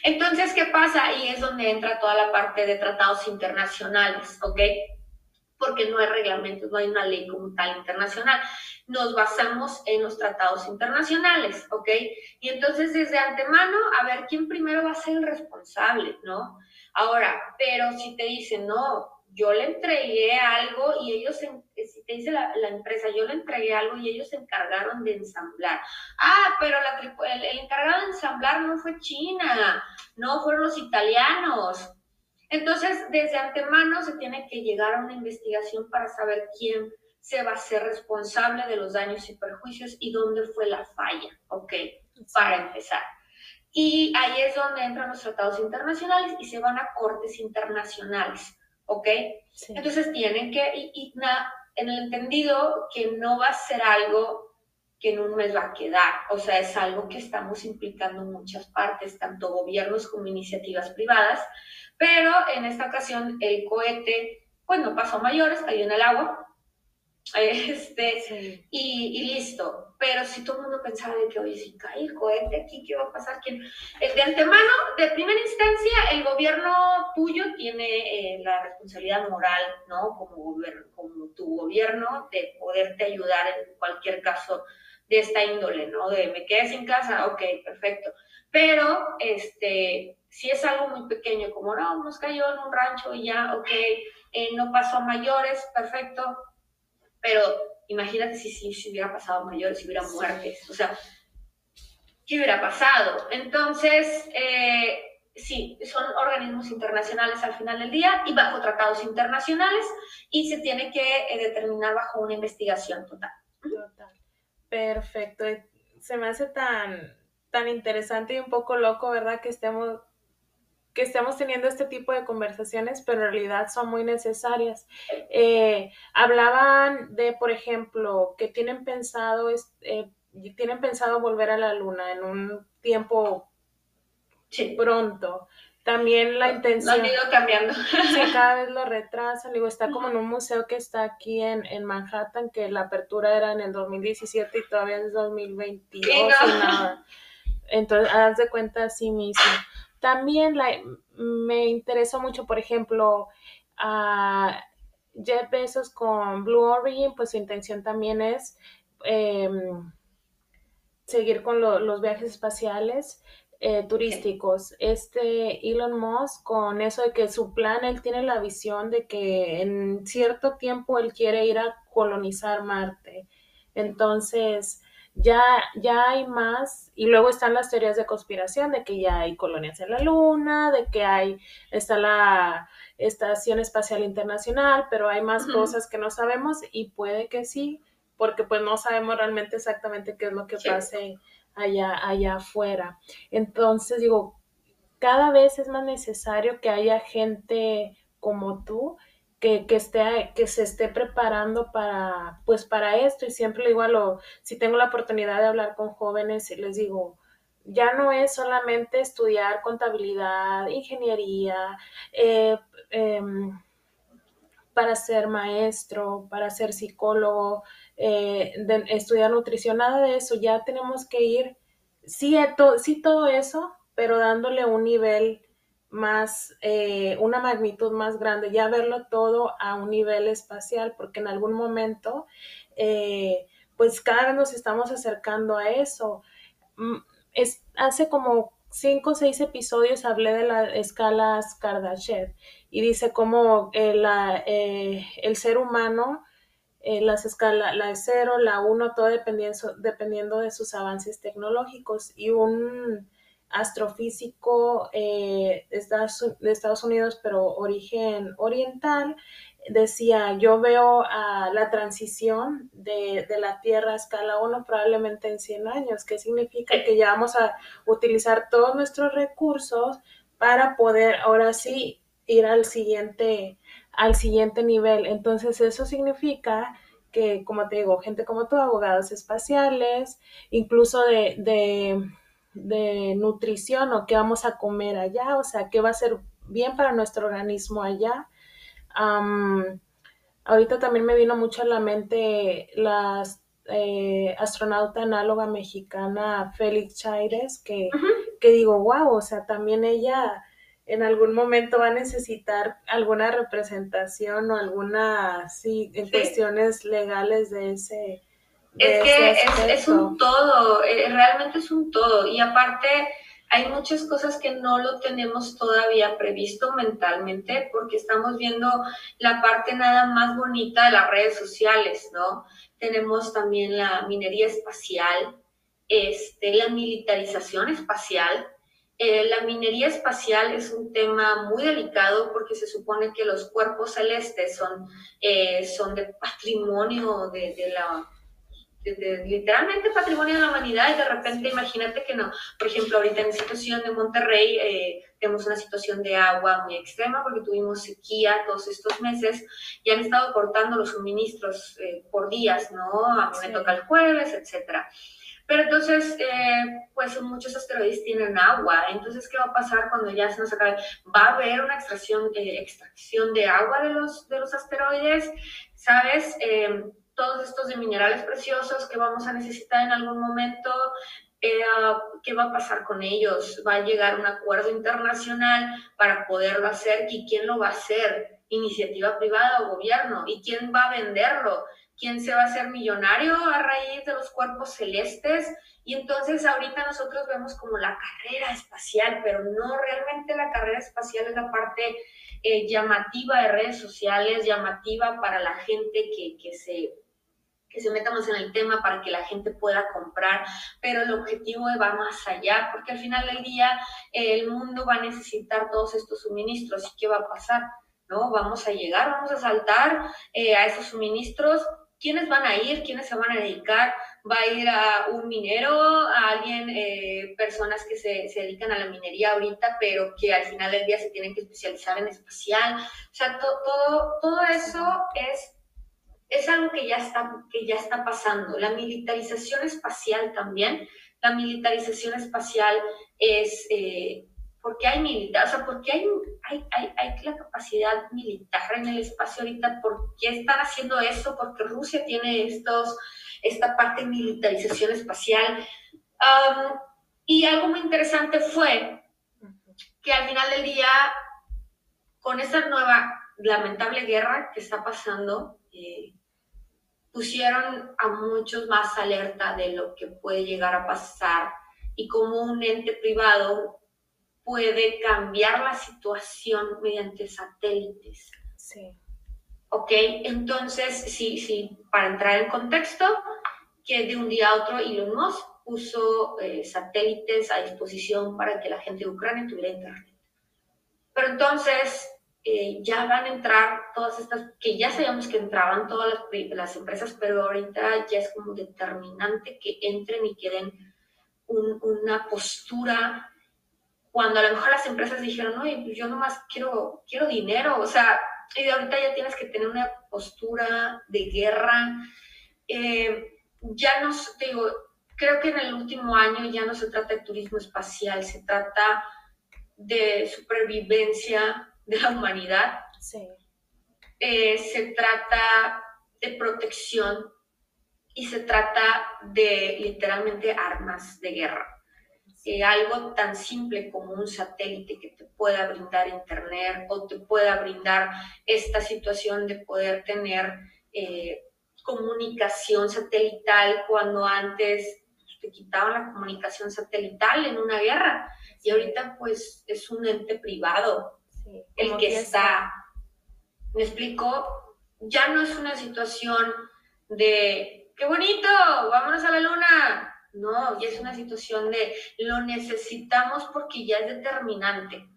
Entonces, ¿qué pasa? Ahí es donde entra toda la parte de tratados internacionales, ¿ok? Porque no hay reglamentos, no hay una ley como tal internacional. Nos basamos en los tratados internacionales, ¿ok? Y entonces desde antemano, a ver quién primero va a ser el responsable, ¿no? Ahora, pero si te dicen, no, yo le entregué algo y ellos, si te dice la, empresa, yo le entregué algo y ellos se encargaron de ensamblar. Ah, pero el, el encargado de ensamblar no fue China, no fueron los italianos, entonces, desde antemano se tiene que llegar a una investigación para saber quién se va a ser responsable de los daños y perjuicios y dónde fue la falla, ¿ok? Para empezar. Y ahí es donde entran los tratados internacionales y se van a cortes internacionales, ¿ok? Entonces tienen que, y, en el entendido que no va a ser algo que en un mes va a quedar, o sea, es algo que estamos implicando en muchas partes, tanto gobiernos como iniciativas privadas, pero en esta ocasión el cohete, pues no pasó mayores, cayó en el agua. Este, y, listo. Pero si todo el mundo pensaba de que, oye, si cae el cohete aquí, ¿qué va a pasar? ¿Quién? De antemano, de primera instancia, el gobierno tuyo tiene eh, la responsabilidad moral, ¿no? Como, como tu gobierno, de poderte ayudar en cualquier caso de esta índole, ¿no? De me quedé sin casa, ok, perfecto. Pero, este, si es algo muy pequeño, como no, nos cayó en un rancho y ya, ok, eh, no pasó a mayores, perfecto, pero imagínate si, si, hubiera pasado a mayores, si hubiera muertes, o sea, ¿qué hubiera pasado? Entonces, eh, sí, son organismos internacionales al final del día y bajo tratados internacionales y se tiene que eh, determinar bajo una investigación total. Total. Perfecto. Se me hace tan, tan interesante y un poco loco, ¿verdad? Que estemos que estemos teniendo este tipo de conversaciones, pero en realidad son muy necesarias. Eh, hablaban de, por ejemplo, que tienen pensado, eh, tienen pensado volver a la luna en un tiempo pronto. También la intención. Lo han ido cambiando. Sí, cada vez lo retrasan. Digo, está como en un museo que está aquí en, en Manhattan, que la apertura era en el 2017 y todavía es 2022 y nada. Entonces, haz de cuenta sí mismo. También me interesó mucho, por ejemplo, a Jeff Bezos con Blue Origin, pues su intención también es em, seguir con los viajes espaciales eh, turísticos. Este Elon Musk con eso de que su plan, él tiene la visión de que en cierto tiempo él quiere ir a colonizar Marte. Entonces, ya, ya hay más, y luego están las teorías de conspiración de que ya hay colonias en la Luna, de que hay, está la Estación Espacial Internacional, pero hay más cosas que no sabemos y puede que sí, porque pues no sabemos realmente exactamente qué es lo que pase allá, allá afuera. Entonces digo, cada vez es más necesario que haya gente como tú que, esté, que se esté preparando para, pues para esto. Y siempre le digo a lo, si tengo la oportunidad de hablar con jóvenes, les digo, ya no es solamente estudiar contabilidad, ingeniería, eh, em, para ser maestro, para ser psicólogo, eh, estudiar nutrición, nada de eso. Ya tenemos que ir, sí, sí todo eso, pero dándole un nivel más, eh, una magnitud más grande, ya verlo todo a un nivel espacial, porque en algún momento, eh, pues cada vez nos estamos acercando a eso. Mm, es, hace como cinco o seis episodios hablé de las escalas Kardashev y dice cómo eh, la, el ser humano eh, las escalas, la de 0, la 1, todo dependiendo, dependiendo de sus avances tecnológicos. Y un astrofísico eh, de Estados Unidos, pero origen oriental, decía, yo veo la transición de, de, la Tierra a escala 1 probablemente en 100 años, que significa que ya vamos a utilizar todos nuestros recursos para poder ahora sí ir al siguiente, al siguiente nivel. Entonces eso significa que, como te digo, gente como tú, abogados espaciales, incluso de, de, de nutrición o qué vamos a comer allá, o sea, qué va a ser bien para nuestro organismo allá. Um, ahorita también me vino mucho a la mente la eh, astronauta análoga mexicana Félix Chaires, que, uh -huh. que digo, wow, o sea, también ella en algún momento va a necesitar alguna representación o alguna, sí, en sí. cuestiones legales de ese. Es que es, es, un todo, eh, realmente es un todo. Y aparte, hay muchas cosas que no lo tenemos todavía previsto mentalmente porque estamos viendo la parte nada más bonita de las redes sociales, ¿no? Tenemos también la minería espacial, este, la militarización espacial, eh, la minería espacial es un tema muy delicado porque se supone que los cuerpos celestes son, eh, son de patrimonio de, de la... Literalmente patrimonio de la humanidad y de repente imagínate que no. Por ejemplo, ahorita en la situación de Monterrey eh, tenemos una situación de agua muy extrema porque tuvimos sequía todos estos meses y han estado cortando los suministros eh, por días, ¿no? A mí sí. me toca el jueves, etcétera. Pero entonces, eh, pues muchos asteroides tienen agua. Entonces, ¿qué va a pasar cuando ya se nos acabe? ¿Va a haber una extracción, eh, extracción de agua de los, de los asteroides? ¿Sabes? Eh, todos estos de minerales preciosos que vamos a necesitar en algún momento, ¿qué va a pasar con ellos? ¿Va a llegar un acuerdo internacional para poderlo hacer? ¿Y quién lo va a hacer? ¿Iniciativa privada o gobierno? ¿Y quién va a venderlo? quién se va a hacer millonario a raíz de los cuerpos celestes. Y entonces ahorita nosotros vemos como la carrera espacial, pero no realmente la carrera espacial es la parte eh, llamativa de redes sociales, llamativa para la gente que, que se que se meta más en el tema para que la gente pueda comprar, pero el objetivo va más allá, porque al final del día el mundo va a necesitar todos estos suministros. ¿Y qué va a pasar? ¿No? Vamos a llegar, vamos a saltar eh, a esos suministros quiénes van a ir, quiénes se van a dedicar, va a ir a un minero, a alguien, eh, personas que se, se, dedican a la minería ahorita, pero que al final del día se tienen que especializar en espacial. O sea, to, todo, todo eso es, es algo que ya, está, que ya está pasando. La militarización espacial también. La militarización espacial es... Eh, porque hay militar, o sea, porque hay, hay, hay, la capacidad militar en el espacio ahorita, ¿por qué están haciendo eso? Porque Rusia tiene estos, esta parte de militarización espacial. Y algo muy interesante fue que al final del día, con esta nueva lamentable guerra que está pasando, eh, pusieron a muchos más alerta de lo que puede llegar a pasar y como un ente privado puede cambiar la situación mediante satélites. Sí. Ok, entonces, sí, sí, para entrar en contexto, que de un día a otro Elon Musk puso eh, satélites a disposición para que la gente de Ucrania tuviera internet. Pero entonces eh, ya van a entrar todas estas, que ya sabíamos que entraban todas las, las, empresas, pero ahorita ya es como determinante que entren y que den un, una postura cuando a lo mejor las empresas dijeron, oye, pues yo nomás quiero, quiero dinero, o sea, y ahorita ya tienes que tener una postura de guerra. Eh, ya no, te digo, creo que en el último año ya no se trata de turismo espacial, se trata de supervivencia de la humanidad. Sí. Eh, se trata de protección y se trata de literalmente armas de guerra. eh, algo tan simple como un satélite que te pueda brindar internet o te pueda brindar esta situación de poder tener eh, comunicación satelital cuando antes pues, te quitaban la comunicación satelital en una guerra y ahorita pues es un ente privado el que está. Me explico, ya no es una situación de qué bonito, vámonos a la luna, no, ya es una situación de lo necesitamos porque ya es determinante.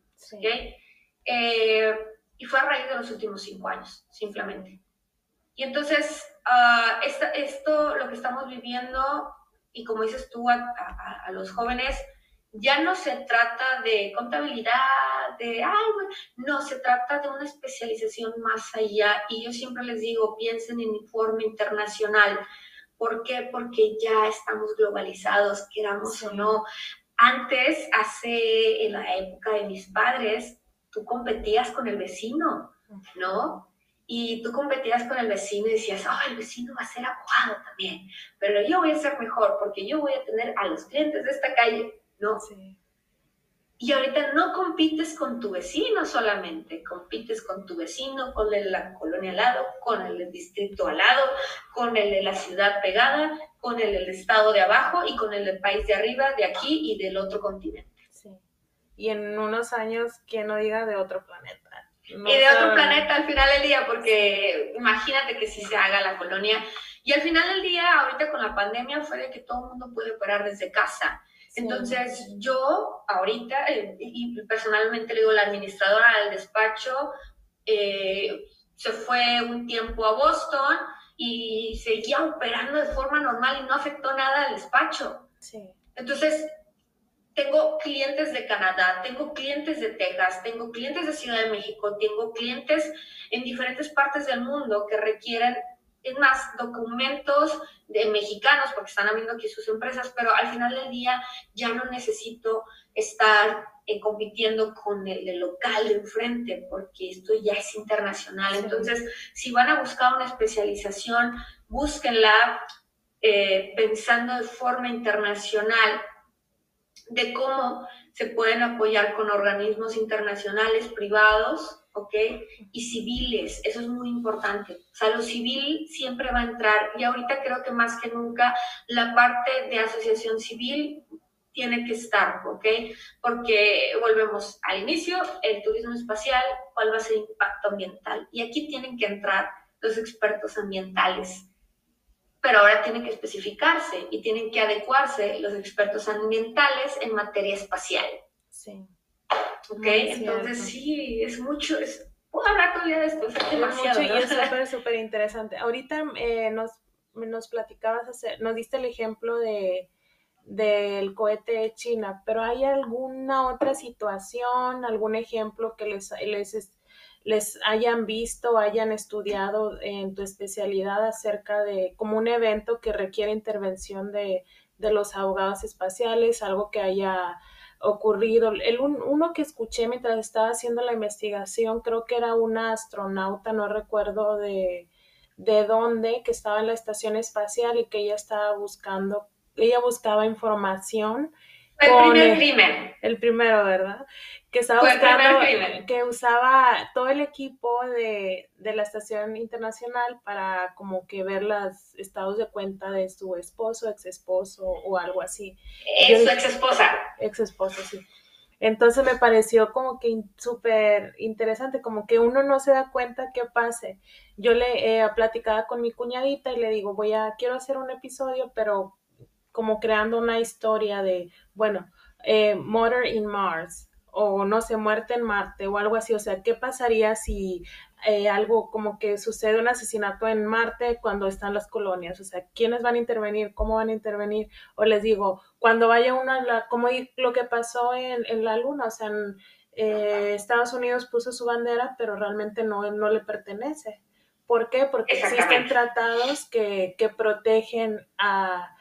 Eh, y fue a raíz de los últimos cinco años, simplemente. Y entonces, uh, esto, lo que estamos viviendo, y como dices tú a, a, los jóvenes, ya no se trata de contabilidad, de, no, se trata de una especialización más allá. Y yo siempre les digo, piensen en informe internacional ¿Por qué? Porque ya estamos globalizados, queramos o no. Antes, hace en la época de mis padres, tú competías con el vecino, ¿no? Y tú competías con el vecino y decías, oh, el vecino va a ser abogado también, pero yo voy a ser mejor porque yo voy a tener a los clientes de esta calle, ¿no? Sí. Y ahorita no compites con tu vecino solamente, compites con tu vecino, con el de la colonia al lado, con el del distrito al lado, con el de la ciudad pegada, con el del estado de abajo y con el del país de arriba, de aquí y del otro continente. Sí. Y en unos años, ¿quién no diga de otro planeta? y de otro planeta al final del día, porque imagínate que si se haga la colonia. Y al final del día, ahorita con la pandemia, fue de que todo el mundo puede operar desde casa. Entonces, yo ahorita, eh, y personalmente le digo, la administradora del despacho eh, se fue un tiempo a Boston y seguía operando de forma normal y no afectó nada al despacho. Entonces, tengo clientes de Canadá, tengo clientes de Texas, tengo clientes de Ciudad de México, tengo clientes en diferentes partes del mundo que requieren es más, documentos de mexicanos, porque están abriendo aquí sus empresas, pero al final del día ya no necesito estar eh, compitiendo con el, local de enfrente, porque esto ya es internacional. Entonces, si van a buscar una especialización, búsquenla eh, pensando de forma internacional de cómo se pueden apoyar con organismos internacionales privados ¿ok? Y civiles, eso es muy importante. O sea, lo civil siempre va a entrar y ahorita creo que más que nunca la parte de asociación civil tiene que estar, ¿ok? Porque volvemos al inicio, el turismo espacial, ¿cuál va a ser el impacto ambiental? Y aquí tienen que entrar los expertos ambientales. Pero ahora tienen que especificarse y tienen que adecuarse los expertos ambientales en materia espacial. Sí. ¿Ok? Entonces sí, es mucho, es, puedo hablar todavía de esto, es demasiado. Mucho y es súper, súper interesante. Ahorita eh, nos, nos platicabas, hacer, nos diste el ejemplo de del cohete de China, pero ¿hay alguna otra situación, algún ejemplo que les, les, les hayan visto, hayan estudiado en tu especialidad acerca de como un evento que requiere intervención de, de los abogados espaciales, algo que haya ocurrido. El uno que escuché mientras estaba haciendo la investigación, creo que era una astronauta, no recuerdo de, de dónde, que estaba en la estación espacial y que ella estaba buscando, ella buscaba información el primer crimen. El primero, ¿verdad? Que estaba buscando, que usaba todo el equipo de, la estación internacional para como que ver los estados de cuenta de su esposo, ex esposo o algo así. Es su ex esposa. Ex esposa, sí. Entonces me pareció como que súper interesante, como que uno no se da cuenta qué pase. Yo le he platicado con mi cuñadita y le digo, voy a, quiero hacer un episodio, pero como creando una historia de, bueno, eh, Murder in Mars o no sé, muerte en Marte o algo así. O sea, ¿qué pasaría si eh, algo como que sucede un asesinato en Marte cuando están las colonias? O sea, ¿quiénes van a intervenir? ¿Cómo van a intervenir? O les digo, cuando vaya una, como lo que pasó en, en la Luna, o sea, en, eh, Estados Unidos puso su bandera, pero realmente no, no le pertenece. ¿Por qué? Porque existen tratados que, que protegen a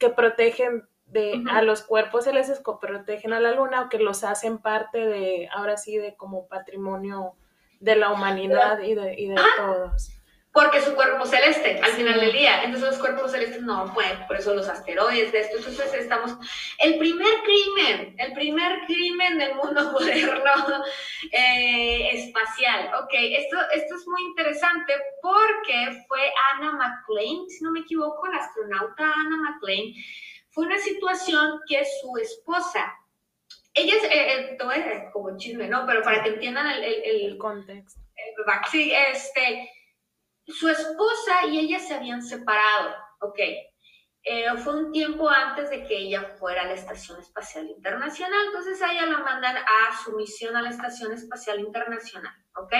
que protegen de, a los cuerpos celestes, que protegen a la luna o que los hacen parte de, ahora sí, de como patrimonio de la humanidad y de, y de todos. Porque es un cuerpo celeste al final del día. Entonces los cuerpos celestes no pueden, por eso los asteroides, de esto. Entonces estamos, el primer crimen, el primer crimen del mundo moderno eh, espacial. Ok, esto, esto es muy interesante porque fue Anna McLean, si no me equivoco, la astronauta Anna McLean, fue una situación que su esposa, ella es, eh, eh, como chisme, ¿no? Pero para que entiendan el, el, contexto. sí, este su esposa y ella se habían separado, ¿ok? Eh, fue un tiempo antes de que ella fuera a la Estación Espacial Internacional, entonces a ella la mandan a su misión a la Estación Espacial Internacional, ¿ok?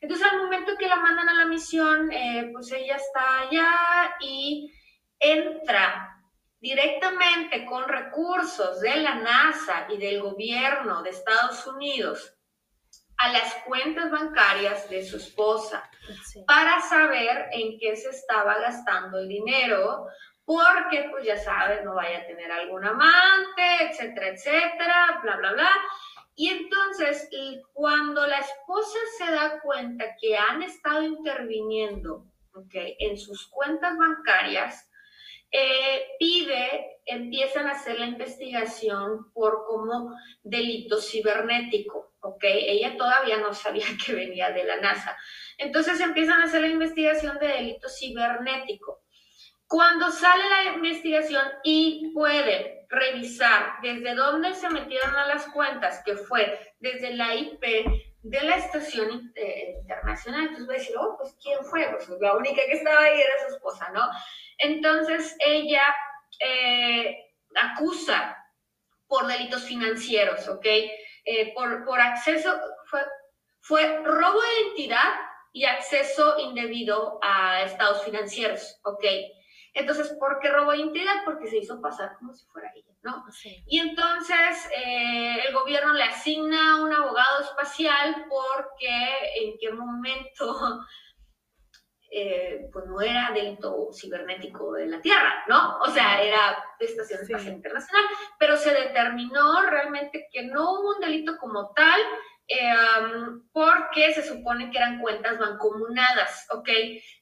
Entonces al momento que la mandan a la misión, eh, pues ella está allá y entra directamente con recursos de la NASA y del gobierno de Estados Unidos a las cuentas bancarias de su esposa para saber en qué se estaba gastando el dinero, porque pues ya sabes, no vaya a tener algún amante, etcétera, etcétera, bla, bla, bla. Y entonces, cuando la esposa se da cuenta que han estado interviniendo okay, en sus cuentas bancarias, eh, pide, empiezan a hacer la investigación por como delito cibernético, ¿ok? Ella todavía no sabía que venía de la NASA. Entonces empiezan a hacer la investigación de delito cibernético. Cuando sale la investigación y pueden revisar desde dónde se metieron a las cuentas, que fue desde la IP de la estación eh, internacional, entonces voy a decir, oh, pues ¿quién fue? Pues la única que estaba ahí era su esposa, ¿no? Entonces ella eh, acusa por delitos financieros, ¿ok? Eh, por, por, acceso, fue, fue robo de identidad y acceso indebido a estados financieros, ¿ok? Entonces, ¿por qué robo de identidad? Porque se hizo pasar como si fuera ella, ¿no? Y entonces eh, el gobierno le asigna un abogado espacial porque en qué momento eh, pues no era delito cibernético de la Tierra, ¿no? O sea, era Estación Espacial Internacional, pero se determinó realmente que no hubo un delito como tal, eh, porque se supone que eran cuentas mancomunadas, ¿ok?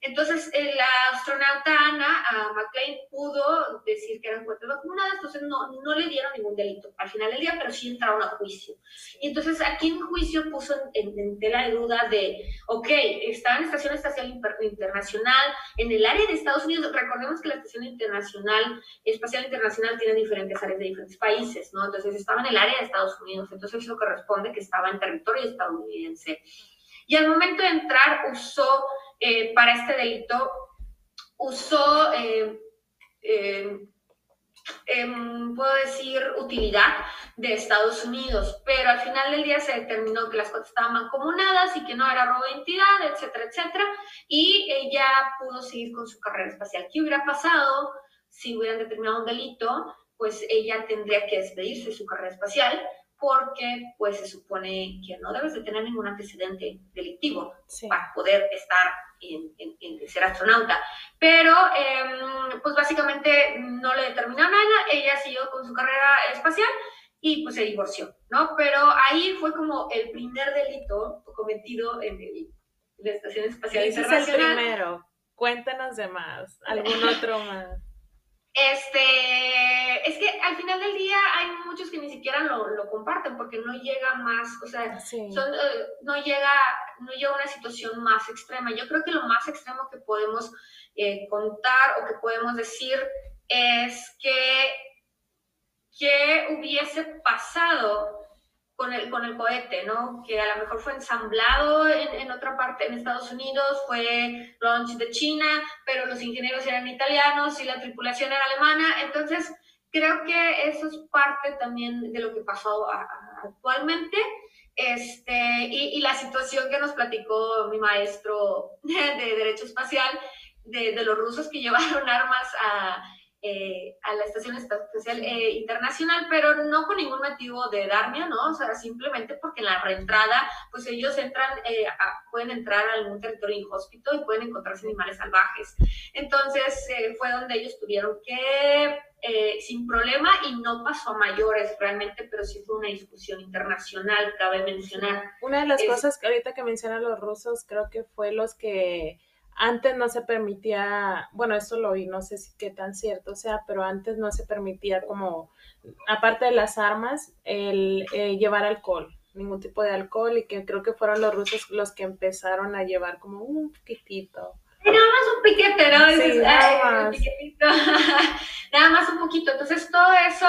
Entonces, eh, la astronauta Ana McLean pudo decir que eran cuentas mancomunadas, entonces no, no le dieron ningún delito al final del día, pero sí entraron a juicio. Y entonces aquí en juicio puso en, tela de duda de, ok, está en Estación Espacial Internacional, en el área de Estados Unidos, recordemos que la Estación Internacional, Espacial Internacional tiene diferentes áreas de diferentes países, ¿no? Entonces estaba en el área de Estados Unidos, entonces eso corresponde que estaba en territorio territorio estadounidense. Y al momento de entrar usó eh, para este delito, usó, eh, eh, puedo decir, utilidad de Estados Unidos, pero al final del día se determinó que las cuotas estaban mancomunadas y que no era robo de identidad, etcétera, etcétera, y ella pudo seguir con su carrera espacial. ¿Qué hubiera pasado si hubieran determinado un delito? Pues ella tendría que despedirse de su carrera espacial, porque pues se supone que no debes de tener ningún antecedente delictivo para poder estar en, en, ser astronauta. Pero em, pues básicamente no le determinó nada, ella siguió con su carrera espacial y pues se divorció, ¿no? Pero ahí fue como el primer delito cometido en, la Estación Espacial Internacional. es el primero. Cuéntanos de más, algún otro más. Este, es que al final del día hay muchos que ni siquiera lo, lo comparten porque no llega más, o sea, son, eh, no, llega, no llega una situación más extrema. Yo creo que lo más extremo que podemos eh, contar o que podemos decir es que, que hubiese pasado con el, con el cohete, ¿no? Que a lo mejor fue ensamblado en, en, otra parte, en Estados Unidos, fue launch de China, pero los ingenieros eran italianos y la tripulación era alemana. Entonces, creo que eso es parte también de lo que pasó actualmente. Este, y, y, la situación que nos platicó mi maestro de Derecho Espacial, de, de los rusos que llevaron armas a eh, a la Estación Espacial eh, Internacional, pero no con ningún motivo de darme, ¿no? O sea, simplemente porque en la reentrada, pues ellos entran, eh, pueden entrar a algún territorio inhóspito y pueden encontrarse animales salvajes. Entonces, fue donde ellos tuvieron que, sin problema, y no pasó a mayores realmente, pero sí fue una discusión internacional, cabe mencionar. Una de las cosas que ahorita que mencionan los rusos, creo que fue los que antes no se permitía, bueno, eso lo oí, no sé si qué tan cierto sea, pero antes no se permitía como, aparte de las armas, el eh, llevar alcohol, ningún tipo de alcohol, y que creo que fueron los rusos los que empezaron a llevar como un poquitito. Nada más un piquete, ¿no? Sí, nada, más. nada más un poquito. Entonces, todo eso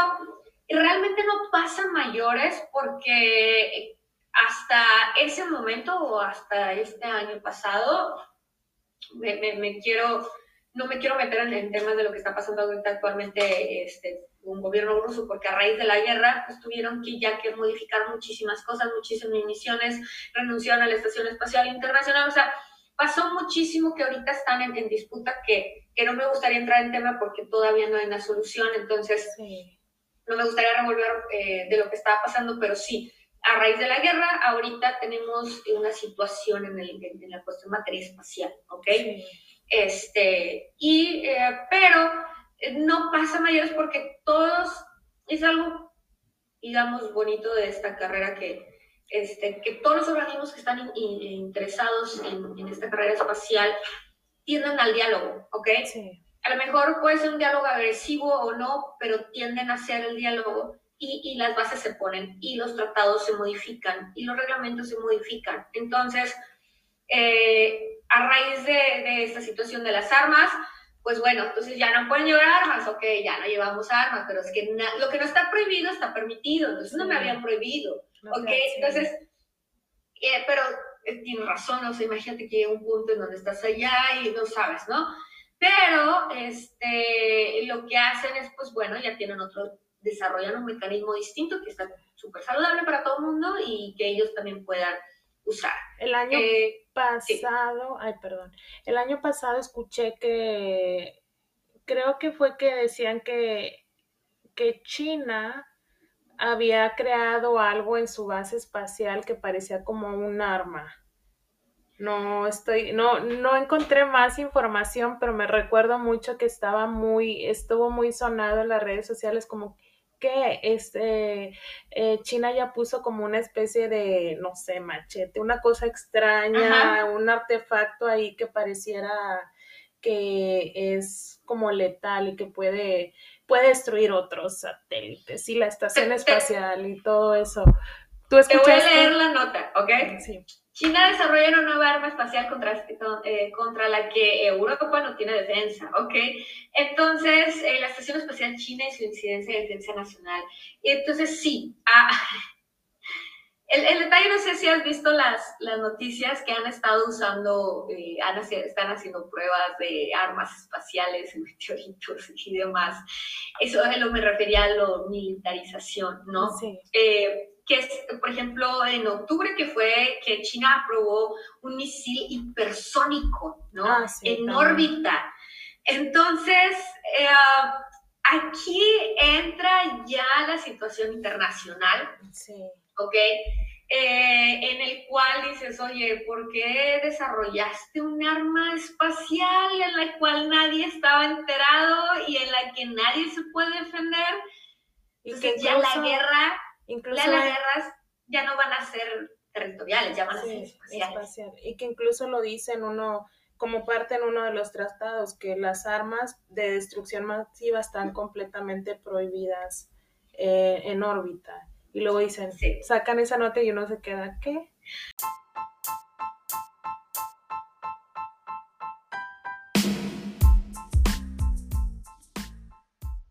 realmente no pasa mayores porque hasta ese momento o hasta este año pasado me, quiero, no me quiero meter en, temas de lo que está pasando ahorita actualmente este, un gobierno ruso, porque a raíz de la guerra pues, tuvieron que ya que modificar muchísimas cosas, muchísimas misiones, renunciaron a la Estación Espacial Internacional, o sea, pasó muchísimo que ahorita están en, disputa que, que, no me gustaría entrar en tema porque todavía no hay una solución, entonces no me gustaría revolver eh, de lo que estaba pasando, pero sí, a raíz de la guerra, ahorita tenemos una situación en, el, en la cuestión materia espacial, ¿ok? Este, y, eh, pero eh, no pasa mayores porque todos, es algo, digamos, bonito de esta carrera que, este, que todos los organismos que están interesados en, en, esta carrera espacial tienden al diálogo, ¿ok? Sí. A lo mejor puede ser un diálogo agresivo o no, pero tienden a hacer el diálogo y, las bases se ponen y los tratados se modifican y los reglamentos se modifican. Entonces, eh, a raíz de, esta situación de las armas, pues bueno, entonces ya no pueden llevar armas, ok, ya no llevamos armas, pero es que lo que no está prohibido está permitido, entonces no me habían prohibido, ok, entonces, eh, pero eh, tiene razón, o sea, imagínate que hay un punto en donde estás allá y no sabes, ¿no? Pero este, lo que hacen es, pues bueno, ya tienen otro desarrollan un mecanismo distinto que está súper saludable para todo el mundo y que ellos también puedan usar. El año eh, pasado, ay, perdón, el año pasado escuché que creo que fue que decían que, que China había creado algo en su base espacial que parecía como un arma. No estoy, no, no encontré más información, pero me recuerdo mucho que estaba muy, estuvo muy sonado en las redes sociales como que este, eh, China ya puso como una especie de, no sé, machete, una cosa extraña, un artefacto ahí que pareciera que es como letal y que puede, puede destruir otros satélites y la estación espacial y todo eso. ¿Tú Te voy a leer la nota, ¿ok? Sí. China desarrolla una nueva arma espacial contra, eh, contra la que Europa no tiene defensa, ¿ok? Entonces, eh, la Estación Espacial China y su incidencia de defensa nacional. Entonces, sí, ah, el, detalle, no sé si has visto las, las noticias que han estado usando, eh, han, están haciendo pruebas de armas espaciales, meteoritos y demás. Eso es lo que me refería a la militarización, ¿no? Sí que es, por ejemplo, en octubre, que fue que China aprobó un misil hipersónico, ¿no? Ah, en órbita. Entonces, eh, aquí entra ya la situación internacional, sí. ¿ok? Eh, en el cual dices, oye, ¿por qué desarrollaste un arma espacial en la cual nadie estaba enterado y en la que nadie se puede defender? Entonces ya la guerra Incluso las guerras ya no van a ser territoriales, ya van a ser espaciales. Y que incluso lo dicen uno como parte en uno de los tratados, que las armas de destrucción masiva están completamente prohibidas eh, en órbita. Y luego dicen, sacan esa nota y uno se queda, ¿qué?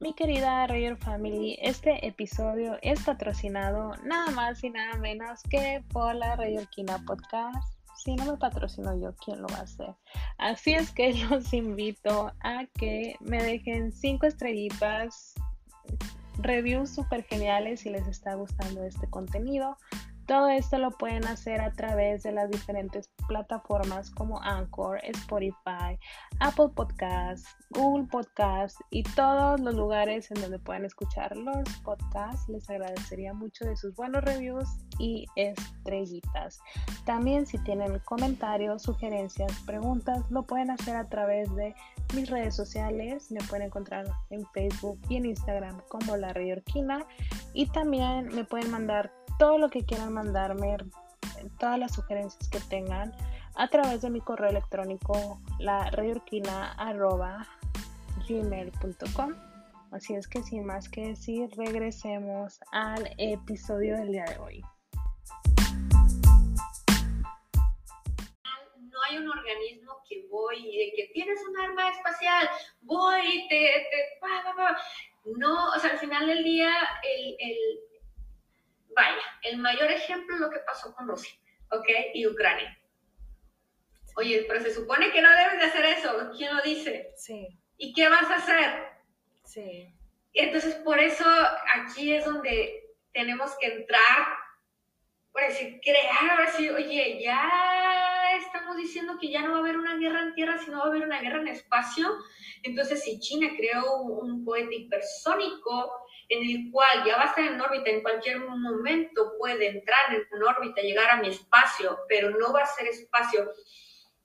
Mi querida Rayer Family, este episodio es patrocinado nada más y nada menos que por la Rayorquina Podcast. Si no me patrocino yo, ¿quién lo va a hacer? Así es que los invito a que me dejen cinco estrellitas, reviews súper geniales si les está gustando este contenido. Todo esto lo pueden hacer a través de las diferentes plataformas como Anchor, Spotify, Apple Podcasts, Google Podcasts y todos los lugares en donde puedan escuchar los podcasts. Les agradecería mucho de sus buenos reviews y estrellitas. También si tienen comentarios, sugerencias, preguntas, lo pueden hacer a través de mis redes sociales. Me pueden encontrar en Facebook y en Instagram como La Orquina y también me pueden mandar todo lo que quieran mandarme, todas las sugerencias que tengan a través de mi correo electrónico la gmail.com. Así es que sin más que decir, regresemos al episodio del día de hoy. No hay un organismo que voy y de que tienes un arma espacial, voy y te, No, o sea, al final del día, el, vaya, el mayor ejemplo es lo que pasó con Rusia, ¿ok? Y Ucrania. Oye, pero se supone que no debes de hacer eso. ¿Quién lo dice? Sí. ¿Y qué vas a hacer? Sí. Entonces, por eso aquí es donde tenemos que entrar, por decir, crear, decir, oye, ya estamos diciendo que ya no va a haber una guerra en tierra, sino va a haber una guerra en espacio. Entonces, si China creó un, cohete hipersónico en el cual ya va a estar en órbita, en cualquier momento puede entrar en órbita, llegar a mi espacio, pero no va a ser espacio.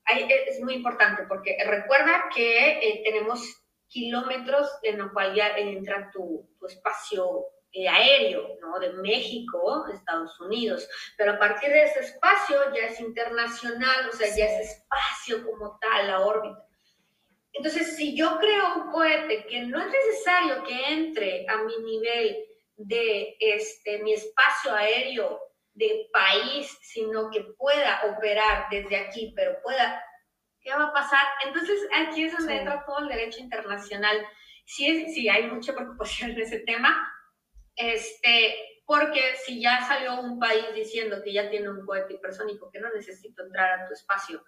Ahí es muy importante porque recuerda que eh, tenemos kilómetros en los cual ya entra tu, tu espacio eh, aéreo, ¿no? De México, Estados Unidos. Pero a partir de ese espacio ya es internacional, o sea, ya es espacio como tal, la órbita. Entonces, si yo creo un cohete que no es necesario que entre a mi nivel de este, mi espacio aéreo de país, sino que pueda operar desde aquí, pero pueda ¿Qué va a pasar? Entonces aquí es donde entra todo el derecho internacional. Sí, sí, hay mucha preocupación en ese tema, este, porque si ya salió un país diciendo que ya tiene un cohete hipersónico, que no necesita entrar a tu espacio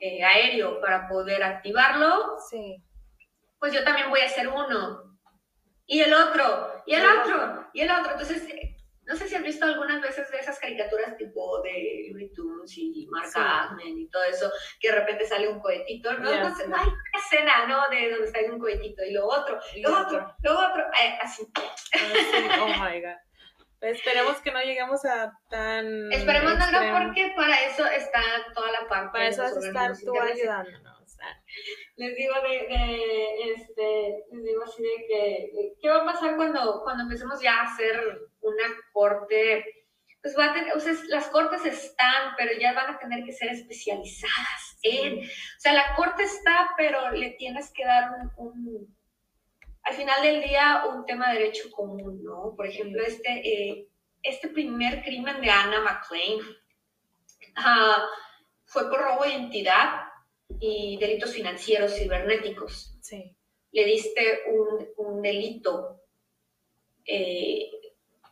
eh, aéreo para poder activarlo, sí. pues yo también voy a hacer uno. Y el otro, y el, otro, y el otro. Entonces, no sé si has visto algunas veces de esas caricaturas tipo de Looney Tunes y Mark sí. y todo eso, que de repente sale un cohetito, ¿no? no, hay una escena, ¿no? De donde sale un cohetito y lo otro, lo otro, lo otro, eh, así. Ah, oh my God. Esperemos que no lleguemos a tan. Esperemos no, porque para eso está toda la parte. Para eso vas a estar tú ayudándonos. Les digo de, de, este, les digo así de que, ¿qué va a pasar cuando, cuando empecemos ya a hacer una corte, pues va a tener, o sea, las cortes están, pero ya van a tener que ser especializadas en, o sea, la corte está, pero le tienes que dar un, al final del día, un tema de derecho común, ¿no? Por ejemplo, este, eh, este primer crimen de Anna McClain uh, fue por robo de identidad y delitos financieros cibernéticos. Sí. Le diste un, un delito eh,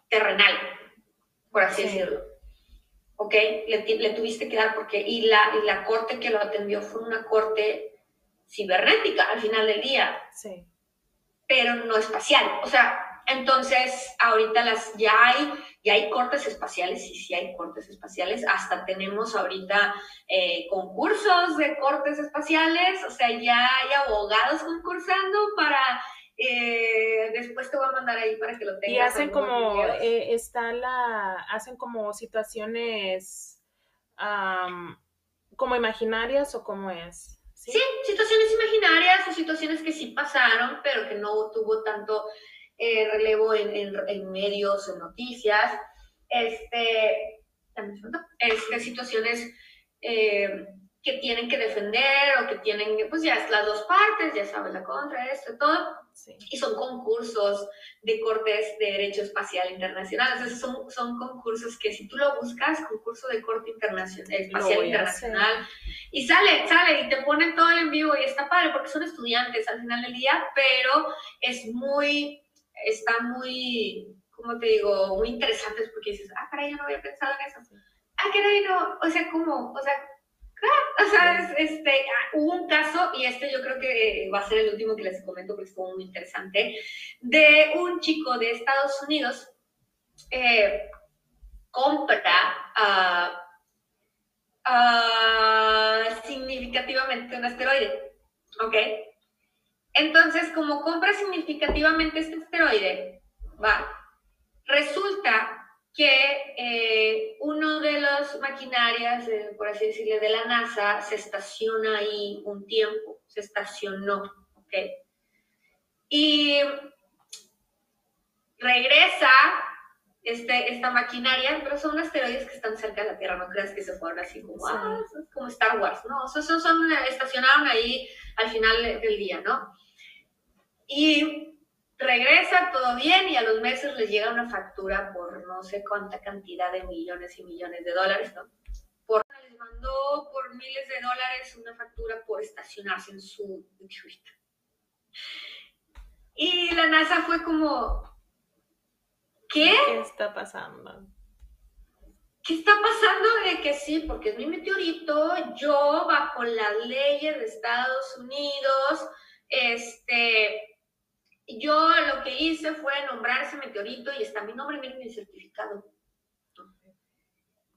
terrenal, por así decirlo. ¿Ok? Le, tuviste que dar porque, y la, y la corte que lo atendió fue una corte cibernética al final del día. Sí. Pero no espacial. O sea, entonces ahorita las, ya hay, ya hay cortes espaciales, y sí hay cortes espaciales, hasta tenemos ahorita eh, concursos de cortes espaciales, o sea, ya hay abogados concursando para eh, después te voy a mandar ahí para que lo tengas. Y hacen como, eh, está la, hacen como situaciones como imaginarias o como es. ¿Sí? situaciones imaginarias o situaciones que sí pasaron, pero que no tuvo tanto eh, relevo en, en, medios, en noticias. Este, este situaciones que tienen que defender o que tienen, pues ya las dos partes, ya sabes, la contra, esto, todo y son concursos de cortes de derecho espacial internacional. Entonces son, son concursos que si tú lo buscas, concurso de corte internacional, espacial internacional, y sale, sale y te ponen todo en vivo y está padre porque son estudiantes al final del día, pero es muy, está muy, ¿cómo te digo? Muy interesantes porque dices, ah, caray, yo no había pensado en eso. Ah, caray, no, o sea, ¿cómo? O sea, o sea, este, ah, hubo un caso, y este yo creo que va a ser el último que les comento porque estuvo muy interesante, de un chico de Estados Unidos eh, compra significativamente un asteroide, ¿ok? Entonces, como compra significativamente este asteroide, va, resulta que eh, uno de los maquinarias, eh, por así decirlo, de la NASA se estaciona ahí un tiempo, se estacionó, ¿ok? Y regresa este, esta maquinaria, pero son asteroides que están cerca de la Tierra, no creas que se fueron así como, ah, como Star Wars, ¿no? O sea, son, son, estacionaron ahí al final del día, ¿no? Y regresa todo bien y a los meses les llega una factura por no sé cuánta cantidad de millones y millones de dólares, ¿no? Por, les mandó por miles de dólares una factura por estacionarse en su Y la NASA fue como, ¿qué? ¿Qué está pasando? ¿Qué está pasando? De que sí, porque es mi meteorito, yo bajo las leyes de Estados Unidos, este, yo lo que hice fue nombrar ese meteorito y está mi nombre, miren mi certificado.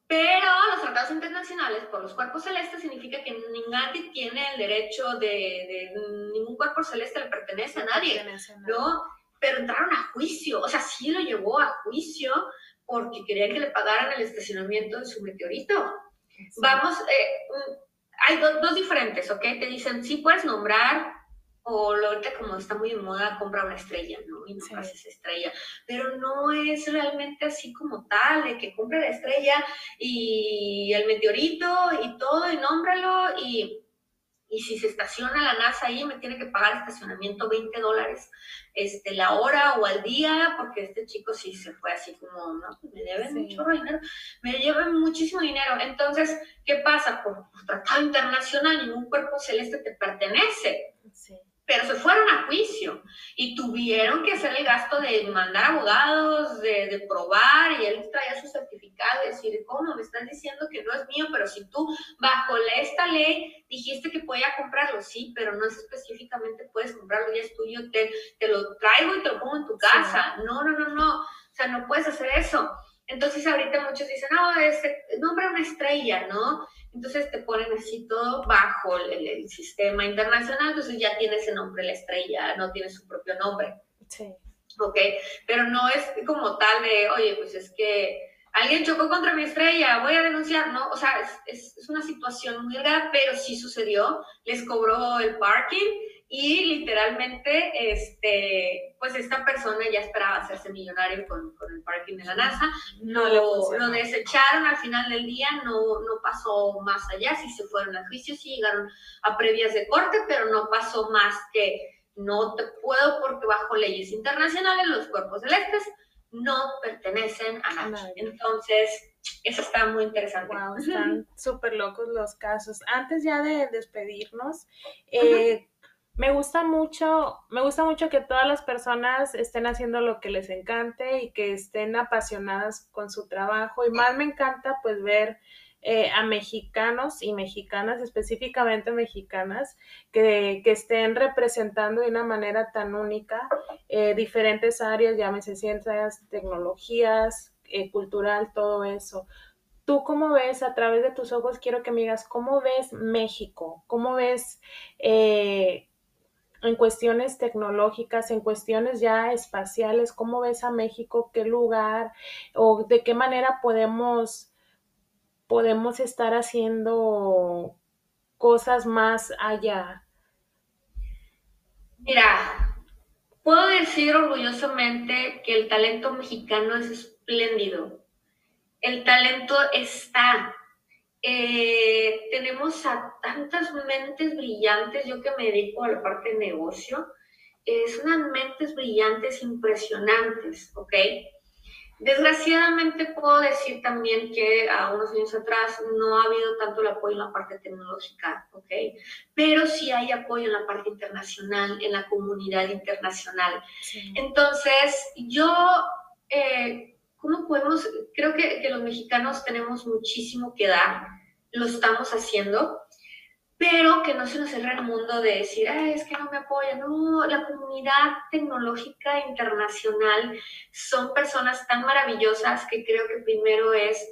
Pero los tratados internacionales por los cuerpos celestes significa que nadie tiene el derecho de, ningún cuerpo celeste le pertenece a nadie, ¿no? Pero entraron a juicio, o sea, sí lo llevó a juicio porque querían que le pagaran el estacionamiento de su meteorito. Vamos, eh, hay dos diferentes, ¿ok? Te dicen, sí puedes nombrar o ahorita como está muy de moda, compra una estrella, ¿no? Y no haces estrella. Pero no es realmente así como tal, de que compre la estrella y el meteorito y todo, y nómbralo, y, y si se estaciona la NASA ahí, me tiene que pagar estacionamiento 20 dólares este, la hora o al día, porque este chico sí se fue así como, no, pues me deben mucho dinero, me llevan muchísimo dinero. Entonces, ¿qué pasa? Por, por tratado internacional, ningún cuerpo celeste te pertenece. Sí pero se fueron a juicio y tuvieron que hacer el gasto de mandar abogados, de, probar, y él traía su certificado y decir, ¿cómo me estás diciendo que no es mío? Pero si tú bajo esta ley dijiste que podía comprarlo, sí, pero no es específicamente puedes comprarlo, ya es tuyo, te, te lo traigo y te lo pongo en tu casa. No, no, no, no, o sea, no puedes hacer eso. Entonces ahorita muchos dicen, no, este, nombra una estrella, ¿no? Entonces te ponen así todo bajo el, sistema internacional, entonces ya tiene ese nombre la estrella, no tiene su propio nombre. Sí. Ok, pero no es como tal de, oye, pues es que alguien chocó contra mi estrella, voy a denunciar, ¿no? O sea, es, es una situación muy grave, pero sí sucedió, les cobró el parking y literalmente, este, pues esta persona ya esperaba hacerse millonario con, con el parking de la NASA, no lo, lo, desecharon al final del día, no, no pasó más allá, sí se fueron a juicio, sí llegaron a previas de corte, pero no pasó más que no te puedo porque bajo leyes internacionales los cuerpos celestes no pertenecen a nadie. Entonces, eso está muy interesante. Wow, están súper locos los casos. Antes ya de despedirnos, eh, me gusta mucho, me gusta mucho que todas las personas estén haciendo lo que les encante y que estén apasionadas con su trabajo y más me encanta pues ver eh, a mexicanos y mexicanas, específicamente mexicanas, que, que, estén representando de una manera tan única eh, diferentes áreas, llámese ciencias, tecnologías, eh, cultural, todo eso. ¿Tú cómo ves a través de tus ojos? Quiero que me digas, ¿cómo ves México? ¿Cómo ves en cuestiones tecnológicas, en cuestiones ya espaciales, cómo ves a México, qué lugar o de qué manera podemos, podemos estar haciendo cosas más allá. Mira, puedo decir orgullosamente que el talento mexicano es espléndido. El talento está, eh, tenemos a tantas mentes brillantes, yo que me dedico a la parte de negocio, es unas mentes brillantes impresionantes, ¿ok? Desgraciadamente puedo decir también que a unos años atrás no ha habido tanto el apoyo en la parte tecnológica, ¿ok? Pero sí hay apoyo en la parte internacional, en la comunidad internacional. Entonces, yo eh, ¿cómo podemos? Creo que, los mexicanos tenemos muchísimo que dar, lo estamos haciendo, pero que no se nos cierre el mundo de decir, es que no me apoyan. No, la comunidad tecnológica internacional son personas tan maravillosas que creo que primero es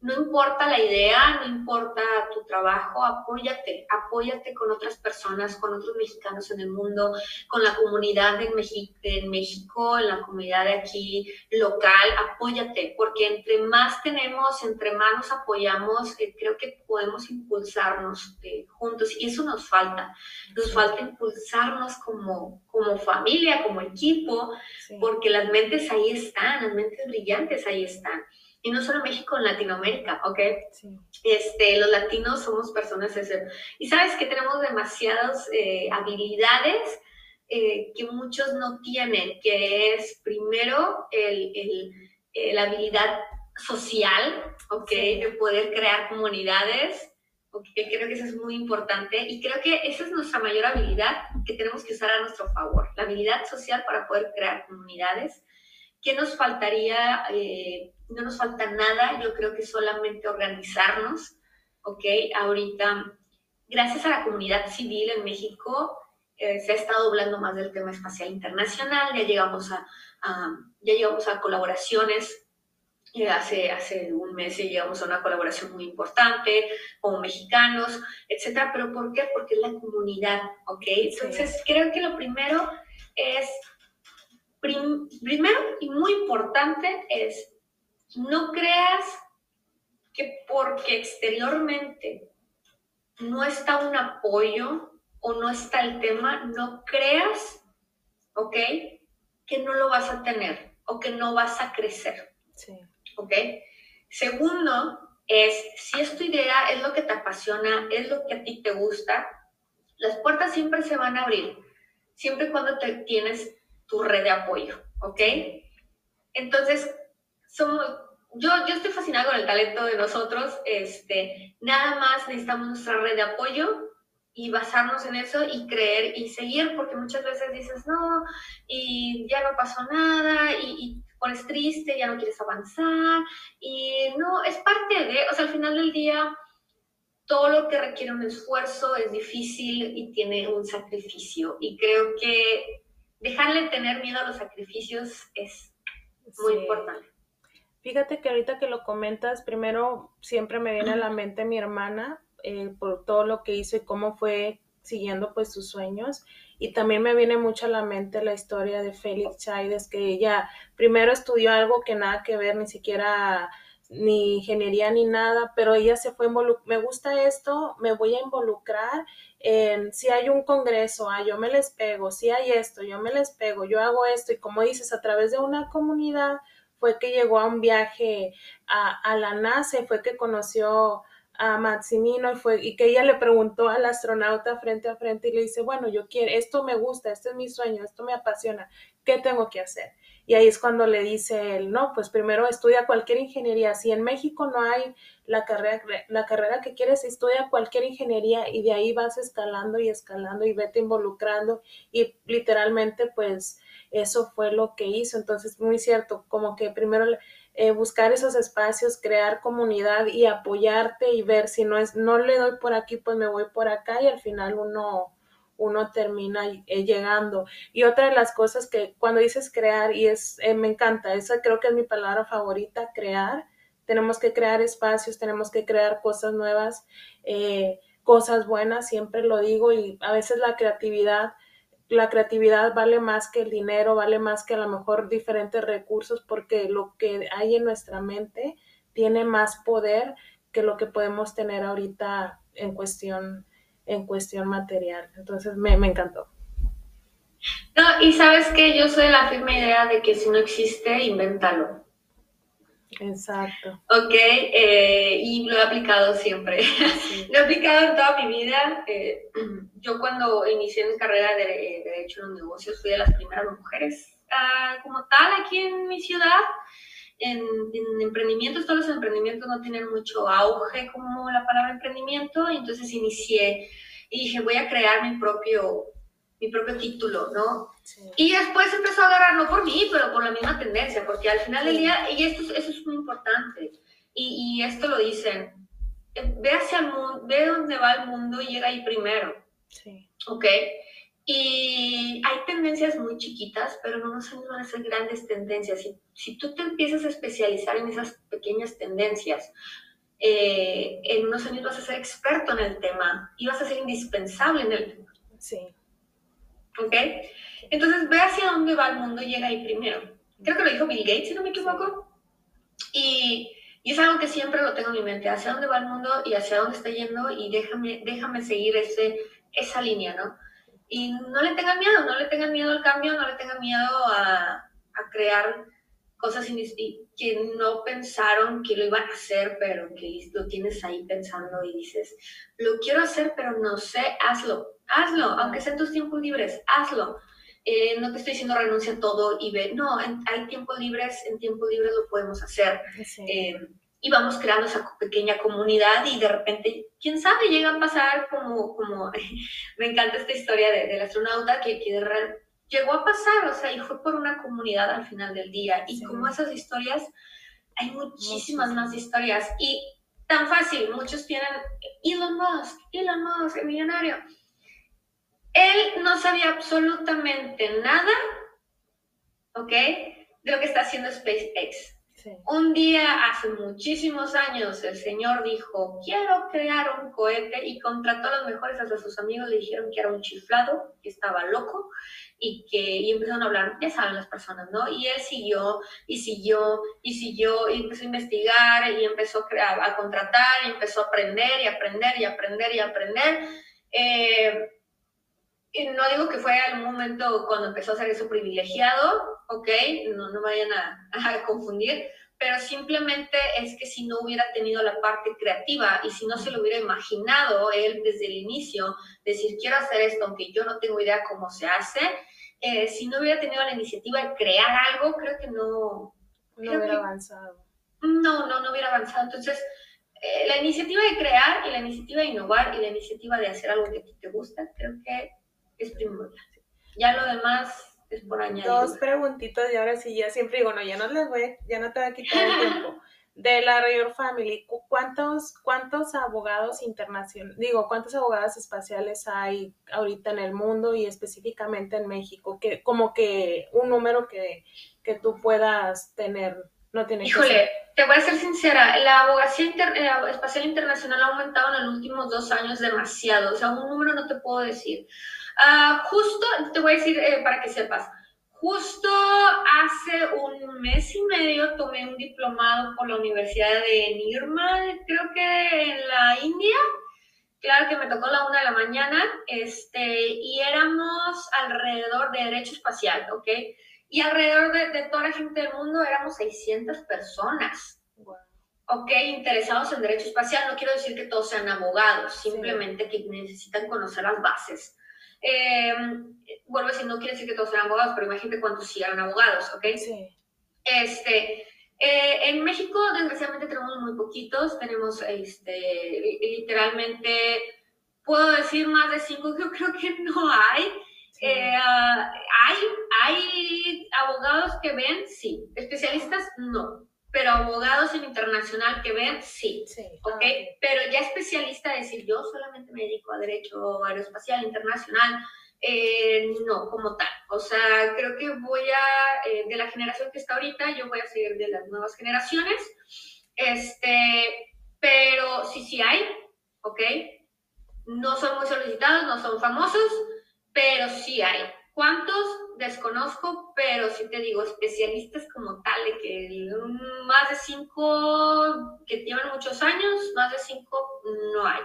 no importa la idea, no importa tu trabajo, apóyate, apóyate con otras personas, con otros mexicanos en el mundo, con la comunidad en, en México, en la comunidad de aquí local, apóyate, porque entre más tenemos, entre más nos apoyamos, eh, creo que podemos impulsarnos eh, juntos y eso nos falta, nos falta impulsarnos como, como familia, como equipo, porque las mentes ahí están, las mentes brillantes ahí están y no solo en México, en Latinoamérica, ¿ok? Este, los latinos somos personas ese. Y sabes que tenemos demasiadas eh, habilidades eh, que muchos no tienen, que es primero el, el, eh, la habilidad social, ¿ok? De poder crear comunidades. Okay, creo que eso es muy importante y creo que esa es nuestra mayor habilidad que tenemos que usar a nuestro favor, la habilidad social para poder crear comunidades. ¿Qué nos faltaría? Eh, no nos falta nada, yo creo que solamente organizarnos, ¿ok? Ahorita, gracias a la comunidad civil en México, eh, se ha estado hablando más del tema espacial internacional, ya llegamos a, ya llegamos a colaboraciones eh, hace, hace un mes llegamos a una colaboración muy importante con mexicanos, etcétera. ¿Pero por qué? Porque es la comunidad, ¿ok? Entonces, creo que lo primero es, primero y muy importante es no creas que porque exteriormente no está un apoyo o no está el tema, no creas, ¿ok? Que no lo vas a tener o que no vas a crecer. Sí. ¿Ok? Segundo, es si es tu idea, es lo que te apasiona, es lo que a ti te gusta, las puertas siempre se van a abrir, siempre cuando te tienes tu red de apoyo, ¿ok? Entonces, somos, yo, yo estoy fascinada con el talento de nosotros, este, nada más necesitamos nuestra red de apoyo y basarnos en eso y creer y seguir, porque muchas veces dices, no, y ya no pasó nada, y, y pones triste, ya no quieres avanzar, y no, es parte de, o sea, al final del día, todo lo que requiere un esfuerzo es difícil y tiene un sacrificio, y creo que dejarle tener miedo a los sacrificios es muy importante. Fíjate que ahorita que lo comentas, primero siempre me viene a la mente mi hermana eh, por todo lo que hizo y cómo fue siguiendo pues sus sueños. Y también me viene mucho a la mente la historia de Félix Chaides, que ella primero estudió algo que nada que ver, ni siquiera ni ingeniería ni nada, pero ella se fue me gusta esto, me voy a involucrar en si hay un congreso, ah, yo me les pego, si hay esto, yo me les pego, yo hago esto, y como dices, a través de una comunidad, fue que llegó a un viaje a, la NASA, fue que conoció a Maximino y fue y que ella le preguntó al astronauta frente a frente y le dice, bueno, yo quiero, esto me gusta, este es mi sueño, esto me apasiona, ¿qué tengo que hacer? Y ahí es cuando le dice él, no, pues primero estudia cualquier ingeniería. Si en México no hay la carrera, la carrera que quieres, estudia cualquier ingeniería y de ahí vas escalando y escalando y vete involucrando y literalmente pues eso fue lo que hizo. Entonces, muy cierto, como que primero eh, buscar esos espacios, crear comunidad y apoyarte y ver si no es, no le doy por aquí, pues me voy por acá y al final uno, uno termina eh, llegando. Y otra de las cosas que cuando dices crear, y es, eh, me encanta, esa creo que es mi palabra favorita, crear. Tenemos que crear espacios, tenemos que crear cosas nuevas, cosas buenas, siempre lo digo, y a veces la creatividad la creatividad vale más que el dinero, vale más que a lo mejor diferentes recursos, porque lo que hay en nuestra mente tiene más poder que lo que podemos tener ahorita en cuestión, en cuestión material. Entonces me, encantó. No, y sabes que yo soy la firme idea de que si no existe, invéntalo. Exacto. Ok, eh, y lo he aplicado siempre. lo he aplicado en toda mi vida. Eh, yo cuando inicié mi carrera de, Derecho en los Negocios fui de las primeras mujeres ah, como tal aquí en mi ciudad. En, en, emprendimientos, todos los emprendimientos no tienen mucho auge como la palabra emprendimiento, entonces inicié y dije, voy a crear mi propio mi propio título, ¿no? Y después empezó a agarrar, no por mí, pero por la misma tendencia, porque al final del día, y esto, eso es muy importante, y, y, esto lo dicen, eh, ve hacia el mundo, ve dónde va el mundo y llega ahí primero. Sí. ¿Ok? Y hay tendencias muy chiquitas, pero no nos van a ser grandes tendencias. Si, si tú te empiezas a especializar en esas pequeñas tendencias, eh, en unos años vas a ser experto en el tema y vas a ser indispensable en el tema. Sí. ¿Ok? Entonces ve hacia dónde va el mundo y llega ahí primero. Creo que lo dijo Bill Gates, si no me equivoco. Y, y, es algo que siempre lo tengo en mi mente, hacia dónde va el mundo y hacia dónde está yendo y déjame, déjame seguir ese, esa línea, ¿no? Y no le tengan miedo, no le tengan miedo al cambio, no le tengan miedo a, a crear cosas que no pensaron que lo iban a hacer, pero que lo tienes ahí pensando y dices, lo quiero hacer, pero no sé, hazlo, hazlo, aunque sea en tus tiempos libres, hazlo. Eh, no te estoy diciendo renuncia a todo y ve, no, hay tiempos libres, en tiempos libres lo podemos hacer. Eh, y vamos creando esa pequeña comunidad y de repente, quién sabe, llega a pasar como, como me encanta esta historia de, del astronauta que, que llegó a pasar, o sea, y fue por una comunidad al final del día. Y como esas historias, hay muchísimas más historias. Y tan fácil, muchos tienen Elon Musk, Elon Musk, el millonario. Él no sabía absolutamente nada, ¿ok? De lo que está haciendo SpaceX. Un día, hace muchísimos años, el señor dijo, quiero crear un cohete y contrató a los mejores, hasta sus amigos le dijeron que era un chiflado, que estaba loco y que y empezaron a hablar, ya saben las personas, ¿no? Y él siguió y siguió y siguió y empezó a investigar y empezó a, a contratar y empezó a aprender y aprender y aprender y aprender. Eh, y no digo que fue algún momento cuando empezó a ser eso privilegiado, ¿ok? No, no vayan a, a, confundir, pero simplemente es que si no hubiera tenido la parte creativa y si no se lo hubiera imaginado él desde el inicio, decir, quiero hacer esto, aunque yo no tengo idea cómo se hace, eh, si no hubiera tenido la iniciativa de crear algo, creo que no... No hubiera avanzado. No, no, no hubiera avanzado. Entonces, eh, la iniciativa de crear y la iniciativa de innovar y la iniciativa de hacer algo que te gusta, creo que es primordial. Ya lo demás es por añadir. Dos preguntitas y ahora sí, ya siempre digo, no, ya no les voy, ya no te voy a quitar el tiempo. De la Rayor Family, ¿cuántos, cuántos abogados internacionales, digo, cuántos abogados espaciales hay ahorita en el mundo y específicamente en México? Que, como que un número que, que tú puedas tener, no tiene Híjole, te voy a ser sincera, la abogacía eh, espacial internacional ha aumentado en los últimos dos años demasiado, o sea, un número no te puedo decir. Uh, justo, te voy a decir eh, para que sepas, justo hace un mes y medio tomé un diplomado por la Universidad de Nirma, creo que en la India. Claro que me tocó la una de la mañana, este, y éramos alrededor de derecho espacial, ¿ok? Y alrededor de, de toda la gente del mundo éramos 600 personas. Ok, interesados en derecho espacial. No quiero decir que todos sean abogados, simplemente que necesitan conocer las bases eh, vuelvo a decir, no quiere decir que todos sean abogados, pero imagínate cuántos sí eran abogados, ¿ok? Sí. Este, eh, en México, desgraciadamente, tenemos muy poquitos. Tenemos, este, literalmente, puedo decir más de cinco, yo creo que no hay. Eh, hay, hay abogados que ven, sí. Especialistas, no pero abogados en internacional que ven, sí, sí ¿ok? Pero ya especialista, decir, yo solamente me dedico a derecho aeroespacial internacional, eh, no, como tal. O sea, creo que voy a, eh, de la generación que está ahorita, yo voy a seguir de las nuevas generaciones, este, pero sí, sí hay, ¿ok? No son muy solicitados, no son famosos, pero sí hay. ¿Cuántos? Desconozco, pero sí te digo, especialistas como tal, de que más de cinco que llevan muchos años, más de cinco no hay.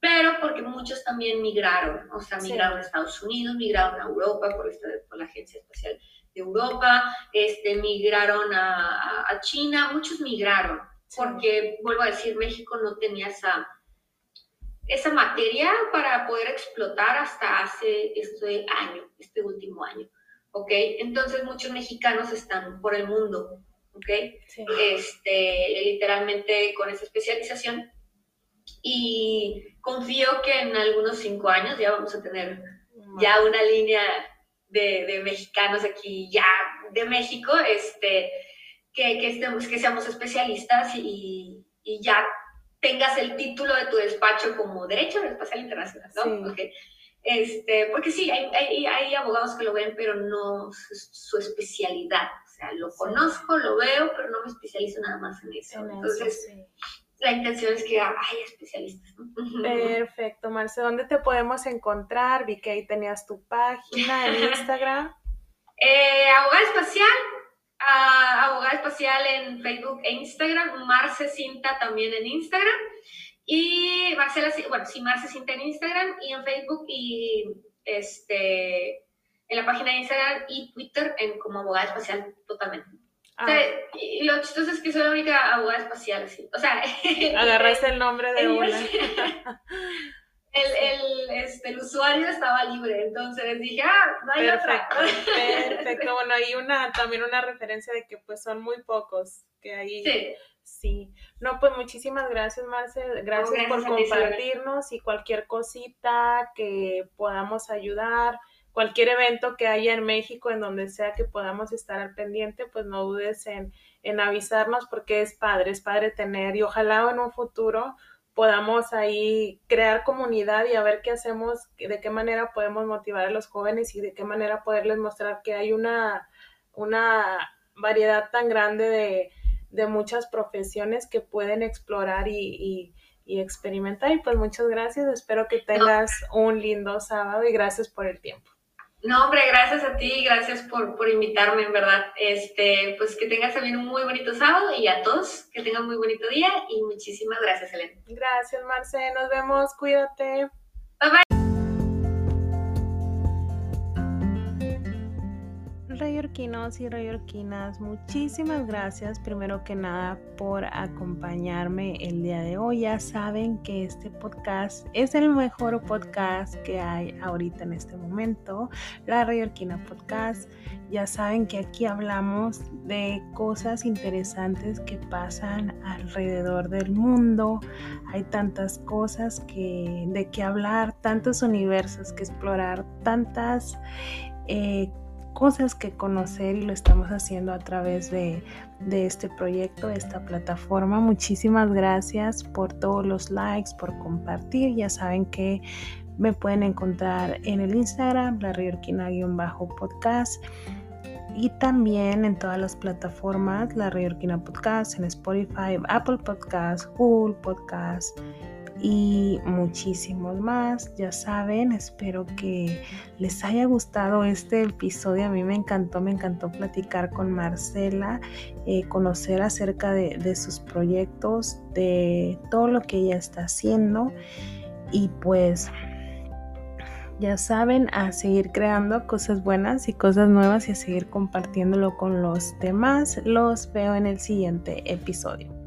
Pero porque muchos también migraron, o sea, migraron a Estados Unidos, migraron a Europa por, por la Agencia Espacial de Europa, este, migraron a, a China, muchos migraron, porque, vuelvo a decir, México no tenía esa esa materia para poder explotar hasta hace este año, este último año, ¿ok? Entonces muchos mexicanos están por el mundo, ¿ok? Este, literalmente con esa especialización y confío que en algunos cinco años ya vamos a tener ya una línea de, de mexicanos aquí, ya de México, este, que, que, estemos, que seamos especialistas y, y ya tengas el título de tu despacho como Derecho Espacial Internacional, ¿no? Porque, este, porque sí, hay, hay, hay, abogados que lo ven, pero no su especialidad. O sea, lo conozco, lo veo, pero no me especializo nada más en eso. Entonces, la intención es que hay especialistas. Perfecto, Marce. ¿Dónde te podemos encontrar? Vi que ahí tenías tu página en Instagram. eh, abogada espacial, abogada espacial en Facebook e Instagram, Marce Cinta también en Instagram. Y Marcela, bueno, sí, Marce Cinta en Instagram y en Facebook y este, en la página de Instagram y Twitter en como abogada espacial totalmente. Ah. y lo chistoso es que soy la única abogada espacial, sí. O sea, agarraste el nombre de una. El, el, este, el, usuario estaba libre, entonces dije, ah, no hay perfecto, Perfecto, bueno, hay una, también una referencia de que pues son muy pocos que ahí. Sí. Sí, no, pues muchísimas gracias, Marcel. Gracias, por compartirnos y cualquier cosita que podamos ayudar, cualquier evento que haya en México, en donde sea que podamos estar al pendiente, pues no dudes en, en avisarnos porque es padre, es padre tener y ojalá en un futuro podamos ahí crear comunidad y a ver qué hacemos, de qué manera podemos motivar a los jóvenes y de qué manera poderles mostrar que hay una, una variedad tan grande de, de muchas profesiones que pueden explorar y, y, experimentar. Y pues muchas gracias, espero que tengas un lindo sábado y gracias por el tiempo. No, hombre, gracias a ti, gracias por, por invitarme, en verdad. Este, pues que tengas también un muy bonito sábado y a todos que tengan muy bonito día y muchísimas gracias, Elena. Gracias, Marce, nos vemos, cuídate. Bye bye. Rayorquinos y rayorquinas, muchísimas gracias primero que nada por acompañarme el día de hoy. Ya saben que este podcast es el mejor podcast que hay ahorita en este momento, la Rayorquina Podcast. Ya saben que aquí hablamos de cosas interesantes que pasan alrededor del mundo. Hay tantas cosas que, de que hablar, tantos universos que explorar, tantas eh, cosas que conocer y lo estamos haciendo a través de, este proyecto, de esta plataforma. Muchísimas gracias por todos los likes, por compartir. Ya saben que me pueden encontrar en el Instagram, la bajo podcast y también en todas las plataformas, la Riorquina Podcast, en Spotify, Apple Podcast, Google Podcast y muchísimos más. Ya saben, espero que les haya gustado este episodio. A mí me encantó, me encantó platicar con Marcela, eh, conocer acerca de, de sus proyectos, de todo lo que ella está haciendo. Y pues ya saben, a seguir creando cosas buenas y cosas nuevas y a seguir compartiéndolo con los demás. Los veo en el siguiente episodio.